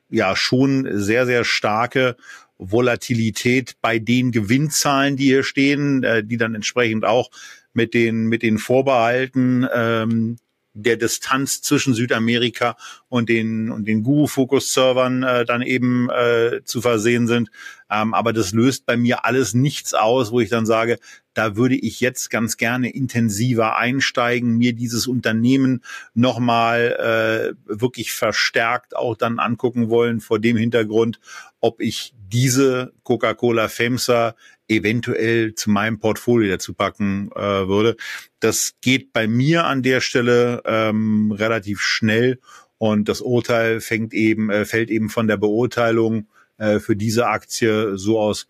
ja schon sehr, sehr starke Volatilität bei den Gewinnzahlen, die hier stehen, äh, die dann entsprechend auch mit den mit den Vorbehalten ähm, der Distanz zwischen Südamerika und den und den Guru Focus Servern äh, dann eben äh, zu versehen sind. Ähm, aber das löst bei mir alles nichts aus, wo ich dann sage, da würde ich jetzt ganz gerne intensiver einsteigen, mir dieses Unternehmen nochmal äh, wirklich verstärkt auch dann angucken wollen vor dem Hintergrund, ob ich diese Coca-Cola FEMSA eventuell zu meinem Portfolio dazu packen äh, würde. Das geht bei mir an der Stelle ähm, relativ schnell und das Urteil fängt eben, äh, fällt eben von der Beurteilung äh, für diese Aktie so aus,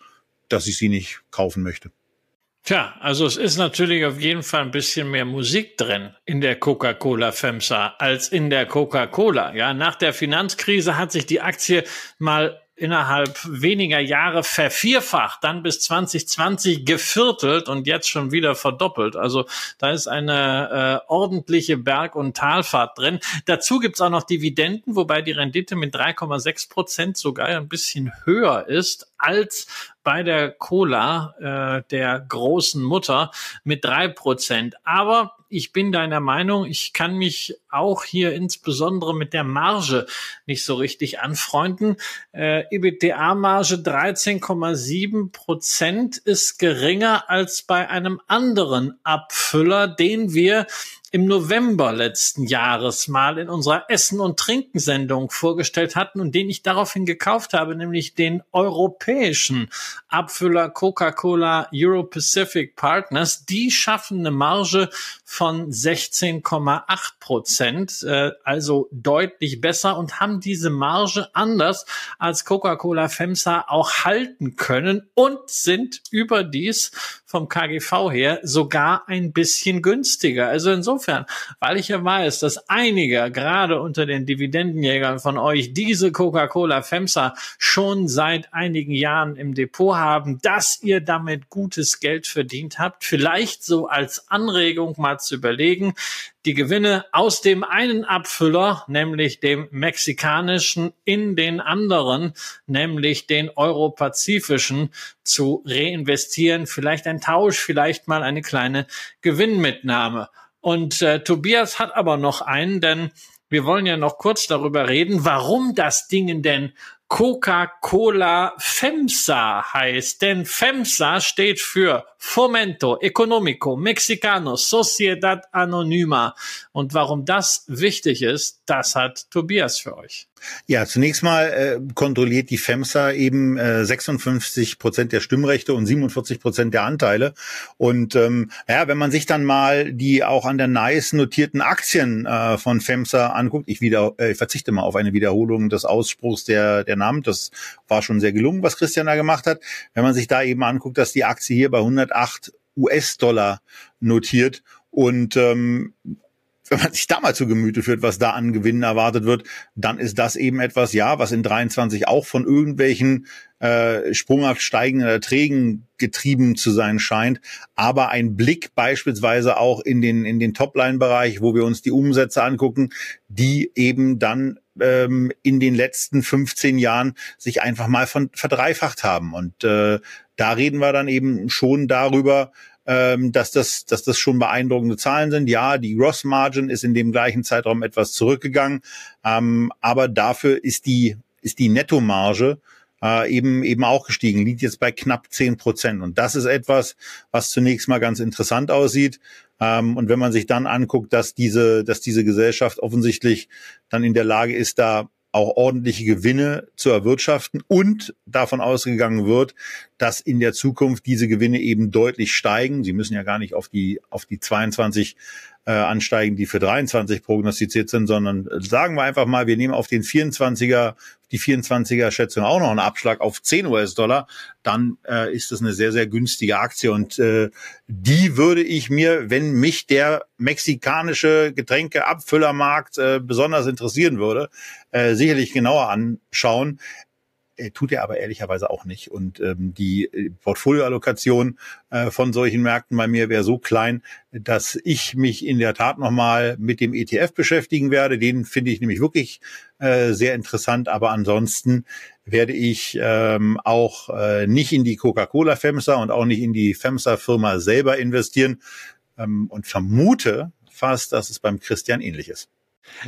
dass ich sie nicht kaufen möchte. Tja, also es ist natürlich auf jeden Fall ein bisschen mehr Musik drin in der Coca-Cola FEMSA als in der Coca-Cola. Ja, nach der Finanzkrise hat sich die Aktie mal innerhalb weniger Jahre vervierfacht, dann bis 2020 geviertelt und jetzt schon wieder verdoppelt. Also da ist eine äh, ordentliche Berg- und Talfahrt drin. Dazu gibt's auch noch Dividenden, wobei die Rendite mit 3,6 Prozent sogar ein bisschen höher ist als bei der Cola äh, der großen Mutter mit drei Prozent. Aber ich bin deiner Meinung, ich kann mich auch hier insbesondere mit der Marge nicht so richtig anfreunden. Äh, EBITDA-Marge 13,7 Prozent ist geringer als bei einem anderen Abfüller, den wir im November letzten Jahres mal in unserer Essen- und Trinken-Sendung vorgestellt hatten und den ich daraufhin gekauft habe, nämlich den europäischen Abfüller Coca-Cola Euro Pacific Partners. Die schaffen eine Marge von 16,8 Prozent, äh, also deutlich besser und haben diese Marge anders als Coca-Cola FEMSA auch halten können und sind überdies vom KGV her sogar ein bisschen günstiger. Also insofern, weil ich ja weiß, dass einige gerade unter den Dividendenjägern von euch diese Coca-Cola FEMSA schon seit einigen Jahren im Depot haben, dass ihr damit gutes Geld verdient habt, vielleicht so als Anregung mal zu überlegen, die Gewinne aus dem einen Abfüller, nämlich dem mexikanischen, in den anderen, nämlich den europazifischen, zu reinvestieren. Vielleicht ein Tausch, vielleicht mal eine kleine Gewinnmitnahme. Und äh, Tobias hat aber noch einen, denn wir wollen ja noch kurz darüber reden, warum das Ding denn Coca-Cola FEMSA heißt. Denn FEMSA steht für Fomento Económico Mexicano Sociedad Anonyma. Und warum das wichtig ist, das hat Tobias für euch. Ja, zunächst mal äh, kontrolliert die FEMSA eben äh, 56 Prozent der Stimmrechte und 47 Prozent der Anteile. Und ähm, ja, wenn man sich dann mal die auch an der NICE notierten Aktien äh, von FEMSA anguckt, ich wieder, äh, ich verzichte mal auf eine Wiederholung des Ausspruchs der der Namen, das war schon sehr gelungen, was Christian da gemacht hat. Wenn man sich da eben anguckt, dass die Aktie hier bei 108 US-Dollar notiert und ähm, wenn man sich da mal zu Gemüte führt, was da an Gewinnen erwartet wird, dann ist das eben etwas, ja, was in 23 auch von irgendwelchen äh, sprunghaft steigenden Erträgen getrieben zu sein scheint. Aber ein Blick beispielsweise auch in den, in den Topline-Bereich, wo wir uns die Umsätze angucken, die eben dann ähm, in den letzten 15 Jahren sich einfach mal von verdreifacht haben. Und äh, da reden wir dann eben schon darüber, ähm, dass das, dass das schon beeindruckende Zahlen sind. Ja, die Gross Margin ist in dem gleichen Zeitraum etwas zurückgegangen, ähm, aber dafür ist die ist die Nettomarge äh, eben eben auch gestiegen, liegt jetzt bei knapp zehn Prozent. Und das ist etwas, was zunächst mal ganz interessant aussieht. Ähm, und wenn man sich dann anguckt, dass diese, dass diese Gesellschaft offensichtlich dann in der Lage ist, da auch ordentliche Gewinne zu erwirtschaften und davon ausgegangen wird, dass in der Zukunft diese Gewinne eben deutlich steigen. Sie müssen ja gar nicht auf die, auf die 22 äh, ansteigen, die für 23 prognostiziert sind, sondern äh, sagen wir einfach mal, wir nehmen auf den 24er, die 24er Schätzung auch noch einen Abschlag auf 10 US-Dollar, dann äh, ist das eine sehr, sehr günstige Aktie und äh, die würde ich mir, wenn mich der mexikanische Getränkeabfüllermarkt äh, besonders interessieren würde, äh, sicherlich genauer anschauen. Äh, tut er aber ehrlicherweise auch nicht. Und ähm, die äh, Portfolioallokation äh, von solchen Märkten bei mir wäre so klein, dass ich mich in der Tat nochmal mit dem ETF beschäftigen werde. Den finde ich nämlich wirklich äh, sehr interessant. Aber ansonsten werde ich ähm, auch äh, nicht in die Coca-Cola FEMSA und auch nicht in die FEMSA-Firma selber investieren ähm, und vermute fast, dass es beim Christian ähnlich ist.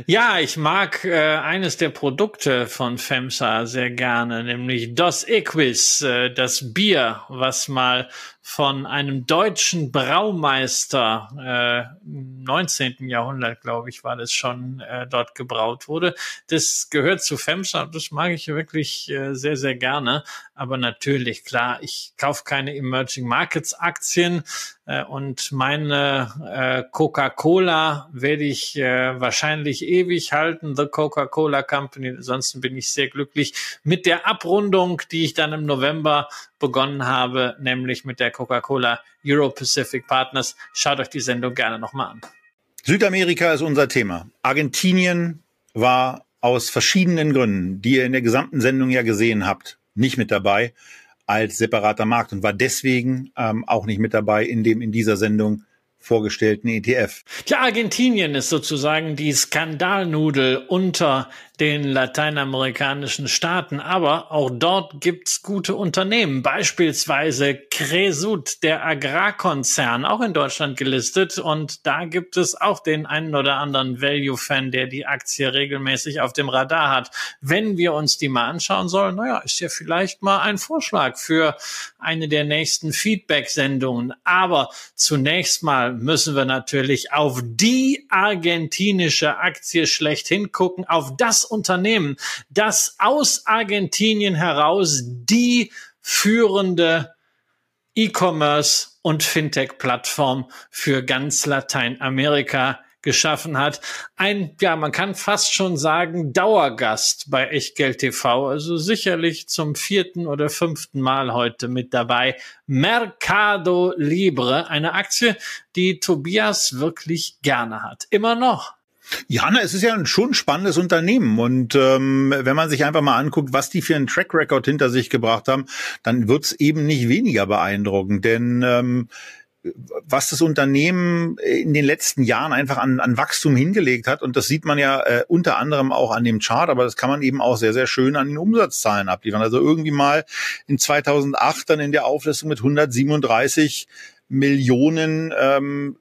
Ja, ich mag äh, eines der Produkte von FEMSA sehr gerne, nämlich Dos Equis, äh, das Bier, was mal von einem deutschen Braumeister äh, im 19. Jahrhundert, glaube ich, war das schon äh, dort gebraut wurde. Das gehört zu FEMSA, das mag ich wirklich äh, sehr, sehr gerne. Aber natürlich, klar, ich kaufe keine Emerging Markets Aktien äh, und meine äh, Coca-Cola werde ich äh, wahrscheinlich ewig halten, The Coca-Cola Company. Ansonsten bin ich sehr glücklich mit der Abrundung, die ich dann im November begonnen habe, nämlich mit der Coca-Cola Euro Pacific Partners. Schaut euch die Sendung gerne nochmal an. Südamerika ist unser Thema. Argentinien war aus verschiedenen Gründen, die ihr in der gesamten Sendung ja gesehen habt, nicht mit dabei als separater Markt und war deswegen ähm, auch nicht mit dabei in dem in dieser Sendung vorgestellten ETF. Ja, Argentinien ist sozusagen die Skandalnudel unter den lateinamerikanischen Staaten. Aber auch dort gibt's gute Unternehmen, beispielsweise Cresut, der Agrarkonzern, auch in Deutschland gelistet. Und da gibt es auch den einen oder anderen Value-Fan, der die Aktie regelmäßig auf dem Radar hat. Wenn wir uns die mal anschauen sollen, naja, ist ja vielleicht mal ein Vorschlag für eine der nächsten Feedback-Sendungen. Aber zunächst mal müssen wir natürlich auf die argentinische Aktie schlechthin gucken, auf das Unternehmen, das aus Argentinien heraus die führende E-Commerce und Fintech-Plattform für ganz Lateinamerika geschaffen hat. Ein, ja, man kann fast schon sagen, Dauergast bei Echtgeld TV. Also sicherlich zum vierten oder fünften Mal heute mit dabei. Mercado Libre, eine Aktie, die Tobias wirklich gerne hat. Immer noch. Ja, na, es ist ja schon ein spannendes Unternehmen und ähm, wenn man sich einfach mal anguckt, was die für einen Track Record hinter sich gebracht haben, dann wird's eben nicht weniger beeindruckend, denn ähm, was das Unternehmen in den letzten Jahren einfach an, an Wachstum hingelegt hat. Und das sieht man ja äh, unter anderem auch an dem Chart, aber das kann man eben auch sehr, sehr schön an den Umsatzzahlen abliefern. Also irgendwie mal in 2008 dann in der Auflistung mit 137 Millionen ähm,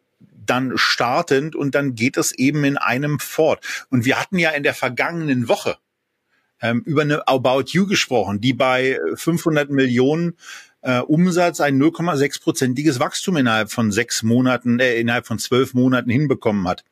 dann startend und dann geht es eben in einem fort. Und wir hatten ja in der vergangenen Woche ähm, über eine About You gesprochen, die bei 500 Millionen äh, Umsatz ein 0,6-prozentiges Wachstum innerhalb von sechs Monaten, äh, innerhalb von zwölf Monaten hinbekommen hat.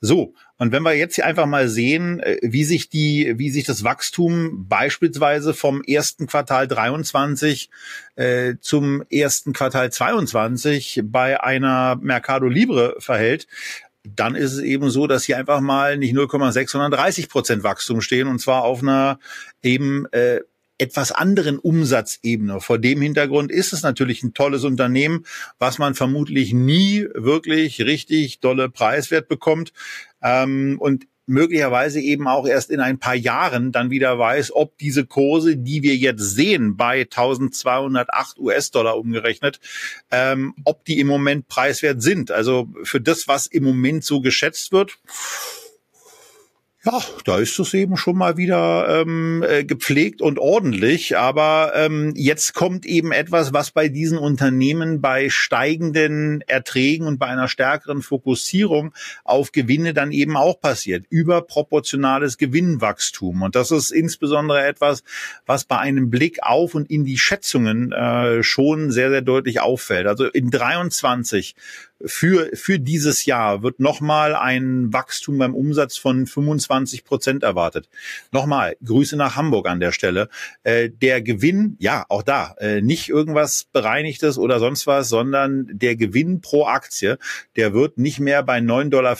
So, und wenn wir jetzt hier einfach mal sehen, äh, wie sich die, wie sich das Wachstum beispielsweise vom ersten Quartal 23 äh, zum ersten Quartal 22 bei einer Mercado Libre verhält, dann ist es eben so, dass hier einfach mal nicht 0,6, sondern 30 Prozent Wachstum stehen und zwar auf einer eben äh, etwas anderen Umsatzebene. Vor dem Hintergrund ist es natürlich ein tolles Unternehmen, was man vermutlich nie wirklich richtig dolle Preiswert bekommt. Ähm, und möglicherweise eben auch erst in ein paar Jahren dann wieder weiß, ob diese Kurse, die wir jetzt sehen bei 1208 US-Dollar umgerechnet, ähm, ob die im Moment preiswert sind. Also für das, was im Moment so geschätzt wird, ja, da ist es eben schon mal wieder ähm, äh, gepflegt und ordentlich. Aber ähm, jetzt kommt eben etwas, was bei diesen Unternehmen bei steigenden Erträgen und bei einer stärkeren Fokussierung auf Gewinne dann eben auch passiert. Überproportionales Gewinnwachstum. Und das ist insbesondere etwas, was bei einem Blick auf und in die Schätzungen äh, schon sehr, sehr deutlich auffällt. Also in 23 für, für dieses Jahr wird nochmal ein Wachstum beim Umsatz von 25 Prozent erwartet. Nochmal, Grüße nach Hamburg an der Stelle. Äh, der Gewinn, ja, auch da, äh, nicht irgendwas bereinigtes oder sonst was, sondern der Gewinn pro Aktie, der wird nicht mehr bei 9,50 Dollar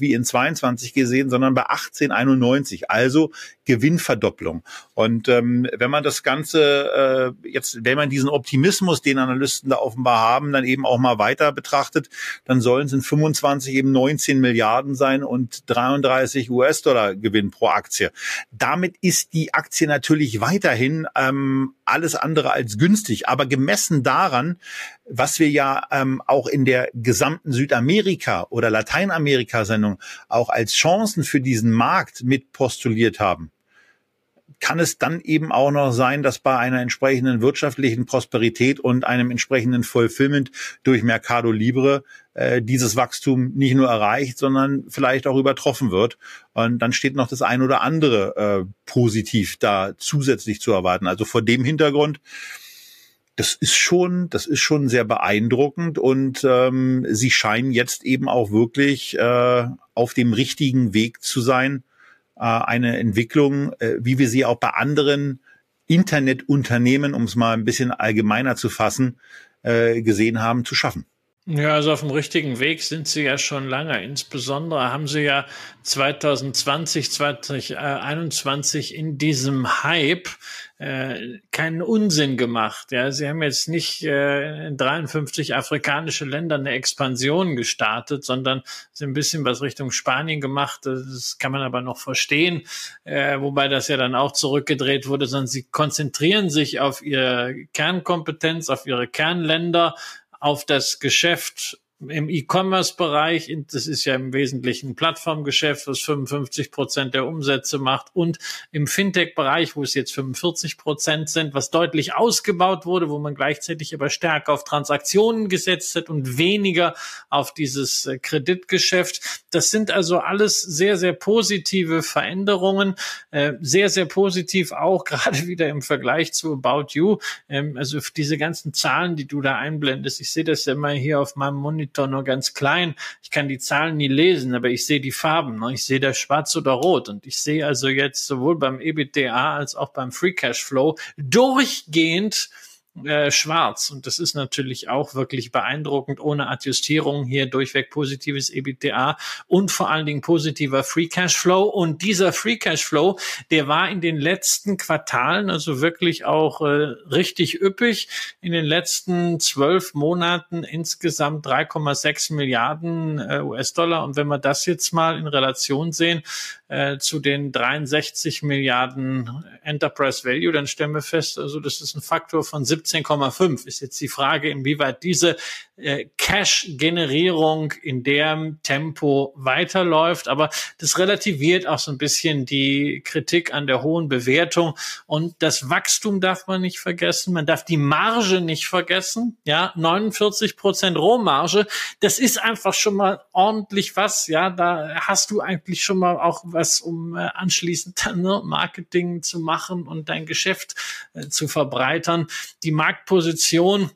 wie in 22 gesehen, sondern bei 18,91. Also Gewinnverdopplung. Und ähm, wenn man das Ganze äh, jetzt, wenn man diesen Optimismus, den Analysten da offenbar haben, dann eben auch mal weiter betrachtet, dann sollen es in 25 eben 19 Milliarden sein und 33 US-Dollar Gewinn pro Aktie. Damit ist die Aktie natürlich weiterhin ähm, alles andere als günstig, aber gemessen daran, was wir ja ähm, auch in der gesamten Südamerika- oder Lateinamerika-Sendung auch als Chancen für diesen Markt mit postuliert haben, kann es dann eben auch noch sein, dass bei einer entsprechenden wirtschaftlichen Prosperität und einem entsprechenden Fulfillment durch Mercado Libre äh, dieses Wachstum nicht nur erreicht, sondern vielleicht auch übertroffen wird. Und dann steht noch das ein oder andere äh, positiv da zusätzlich zu erwarten. Also vor dem Hintergrund, das ist schon, das ist schon sehr beeindruckend und ähm, sie scheinen jetzt eben auch wirklich äh, auf dem richtigen Weg zu sein, äh, eine Entwicklung, äh, wie wir sie auch bei anderen Internetunternehmen, um es mal ein bisschen allgemeiner zu fassen, äh, gesehen haben, zu schaffen. Ja, also auf dem richtigen Weg sind sie ja schon lange. Insbesondere haben sie ja 2020, 2021 in diesem Hype äh, keinen Unsinn gemacht. Ja, sie haben jetzt nicht äh, in 53 afrikanische Länder eine Expansion gestartet, sondern sie ein bisschen was Richtung Spanien gemacht. Das kann man aber noch verstehen, äh, wobei das ja dann auch zurückgedreht wurde, sondern sie konzentrieren sich auf ihre Kernkompetenz, auf ihre Kernländer auf das Geschäft im E-Commerce-Bereich, das ist ja im Wesentlichen ein Plattformgeschäft, was 55 Prozent der Umsätze macht und im Fintech-Bereich, wo es jetzt 45 Prozent sind, was deutlich ausgebaut wurde, wo man gleichzeitig aber stärker auf Transaktionen gesetzt hat und weniger auf dieses äh, Kreditgeschäft. Das sind also alles sehr, sehr positive Veränderungen, äh, sehr, sehr positiv auch gerade wieder im Vergleich zu About You. Ähm, also diese ganzen Zahlen, die du da einblendest, ich sehe das ja immer hier auf meinem Monitor nur ganz klein. Ich kann die Zahlen nie lesen, aber ich sehe die Farben. Ne? Ich sehe da schwarz oder rot. Und ich sehe also jetzt sowohl beim EBITDA als auch beim Free Cash Flow durchgehend äh, schwarz. Und das ist natürlich auch wirklich beeindruckend, ohne Adjustierung hier durchweg positives EBITDA und vor allen Dingen positiver Free Cash Flow. Und dieser Free Cash Flow, der war in den letzten Quartalen also wirklich auch äh, richtig üppig. In den letzten zwölf Monaten insgesamt 3,6 Milliarden äh, US-Dollar. Und wenn wir das jetzt mal in Relation sehen, äh, zu den 63 Milliarden Enterprise Value, dann stellen wir fest, also das ist ein Faktor von 17,5. Ist jetzt die Frage, inwieweit diese äh, Cash-Generierung in dem Tempo weiterläuft. Aber das relativiert auch so ein bisschen die Kritik an der hohen Bewertung. Und das Wachstum darf man nicht vergessen. Man darf die Marge nicht vergessen. Ja, 49 Prozent Rohmarge. Das ist einfach schon mal ordentlich was. Ja, da hast du eigentlich schon mal auch was um äh, anschließend dann ne, Marketing zu machen und dein Geschäft äh, zu verbreitern. Die Marktposition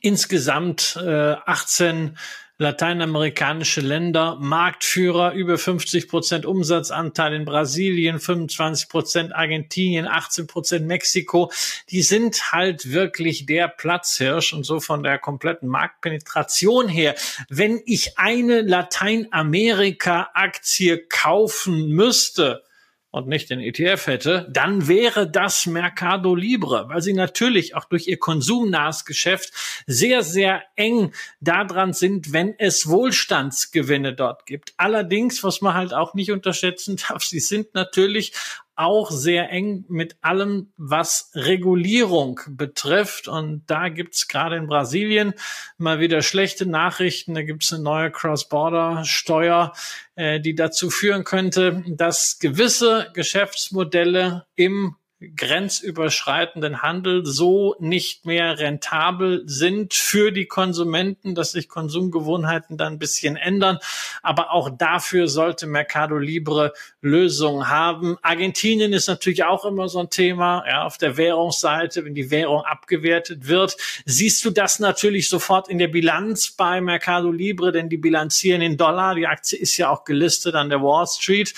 insgesamt äh, 18 lateinamerikanische Länder, Marktführer, über 50 Prozent Umsatzanteil in Brasilien, 25 Prozent Argentinien, 18 Prozent Mexiko. Die sind halt wirklich der Platzhirsch und so von der kompletten Marktpenetration her. Wenn ich eine Lateinamerika-Aktie kaufen müsste, und nicht den ETF hätte, dann wäre das Mercado Libre, weil sie natürlich auch durch ihr konsumnahes Geschäft sehr, sehr eng daran sind, wenn es Wohlstandsgewinne dort gibt. Allerdings, was man halt auch nicht unterschätzen darf, sie sind natürlich auch sehr eng mit allem, was Regulierung betrifft. Und da gibt's gerade in Brasilien mal wieder schlechte Nachrichten. Da gibt's eine neue Cross-Border-Steuer, äh, die dazu führen könnte, dass gewisse Geschäftsmodelle im grenzüberschreitenden Handel so nicht mehr rentabel sind für die Konsumenten, dass sich Konsumgewohnheiten dann ein bisschen ändern. Aber auch dafür sollte Mercado Libre Lösungen haben. Argentinien ist natürlich auch immer so ein Thema. Ja, auf der Währungsseite, wenn die Währung abgewertet wird, siehst du das natürlich sofort in der Bilanz bei Mercado Libre, denn die bilanzieren in Dollar. Die Aktie ist ja auch gelistet an der Wall Street.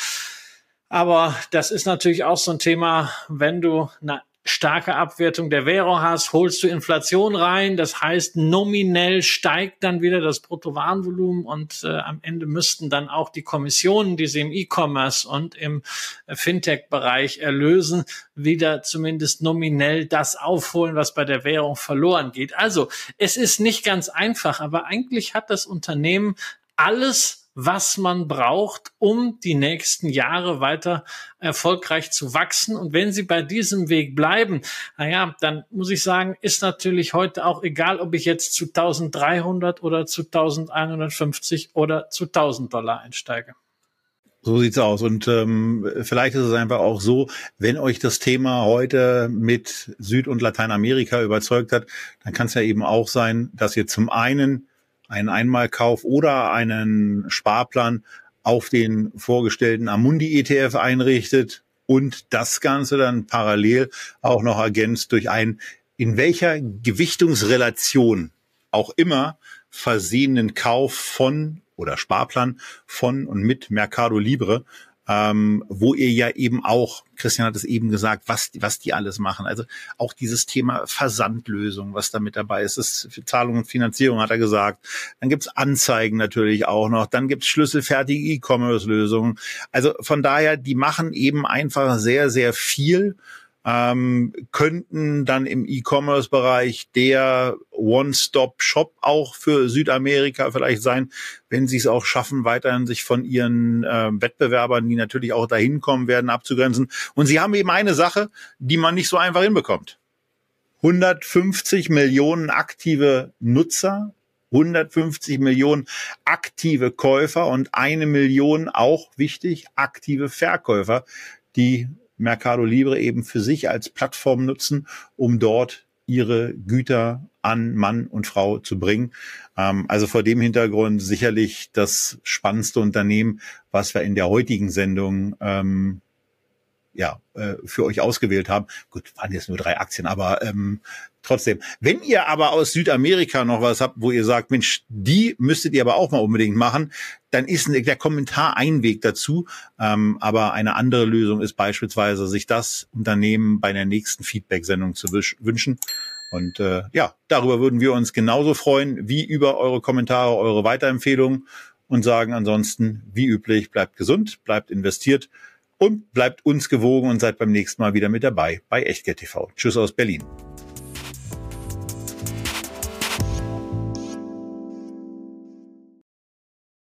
Aber das ist natürlich auch so ein Thema, wenn du eine starke Abwertung der Währung hast, holst du Inflation rein. Das heißt, nominell steigt dann wieder das Bruttowarenvolumen und äh, am Ende müssten dann auch die Kommissionen, die sie im E-Commerce und im Fintech-Bereich erlösen, wieder zumindest nominell das aufholen, was bei der Währung verloren geht. Also es ist nicht ganz einfach, aber eigentlich hat das Unternehmen alles was man braucht, um die nächsten Jahre weiter erfolgreich zu wachsen. Und wenn Sie bei diesem Weg bleiben, naja, dann muss ich sagen, ist natürlich heute auch egal, ob ich jetzt zu 1300 oder zu 1150 oder zu 1000 Dollar einsteige. So sieht's aus. Und ähm, vielleicht ist es einfach auch so, wenn euch das Thema heute mit Süd- und Lateinamerika überzeugt hat, dann kann es ja eben auch sein, dass ihr zum einen einen Einmalkauf oder einen Sparplan auf den vorgestellten Amundi ETF einrichtet und das Ganze dann parallel auch noch ergänzt durch einen in welcher Gewichtungsrelation auch immer versehenen Kauf von oder Sparplan von und mit Mercado Libre ähm, wo ihr ja eben auch, Christian hat es eben gesagt, was, was die alles machen. Also auch dieses Thema Versandlösung, was da mit dabei ist, das für Zahlung und Finanzierung hat er gesagt. Dann gibt's Anzeigen natürlich auch noch. Dann gibt's schlüsselfertige E-Commerce-Lösungen. Also von daher, die machen eben einfach sehr, sehr viel ähm, könnten dann im E-Commerce-Bereich der One-Stop-Shop auch für Südamerika vielleicht sein, wenn sie es auch schaffen, weiterhin sich von ihren äh, Wettbewerbern, die natürlich auch dahin kommen werden, abzugrenzen. Und sie haben eben eine Sache, die man nicht so einfach hinbekommt. 150 Millionen aktive Nutzer 150 Millionen aktive Käufer und eine Million auch wichtig aktive Verkäufer, die Mercado Libre eben für sich als Plattform nutzen, um dort ihre Güter an Mann und Frau zu bringen. Ähm, also vor dem Hintergrund sicherlich das spannendste Unternehmen, was wir in der heutigen Sendung ähm, ja, äh, für euch ausgewählt haben. Gut, waren jetzt nur drei Aktien, aber ähm, trotzdem. Wenn ihr aber aus Südamerika noch was habt, wo ihr sagt, Mensch, die müsstet ihr aber auch mal unbedingt machen, dann ist der Kommentar ein Weg dazu. Ähm, aber eine andere Lösung ist beispielsweise, sich das Unternehmen bei der nächsten Feedback-Sendung zu wünschen. Und äh, ja, darüber würden wir uns genauso freuen wie über eure Kommentare, eure Weiterempfehlungen und sagen ansonsten, wie üblich, bleibt gesund, bleibt investiert und bleibt uns gewogen und seid beim nächsten Mal wieder mit dabei bei Echtgeld TV. Tschüss aus Berlin.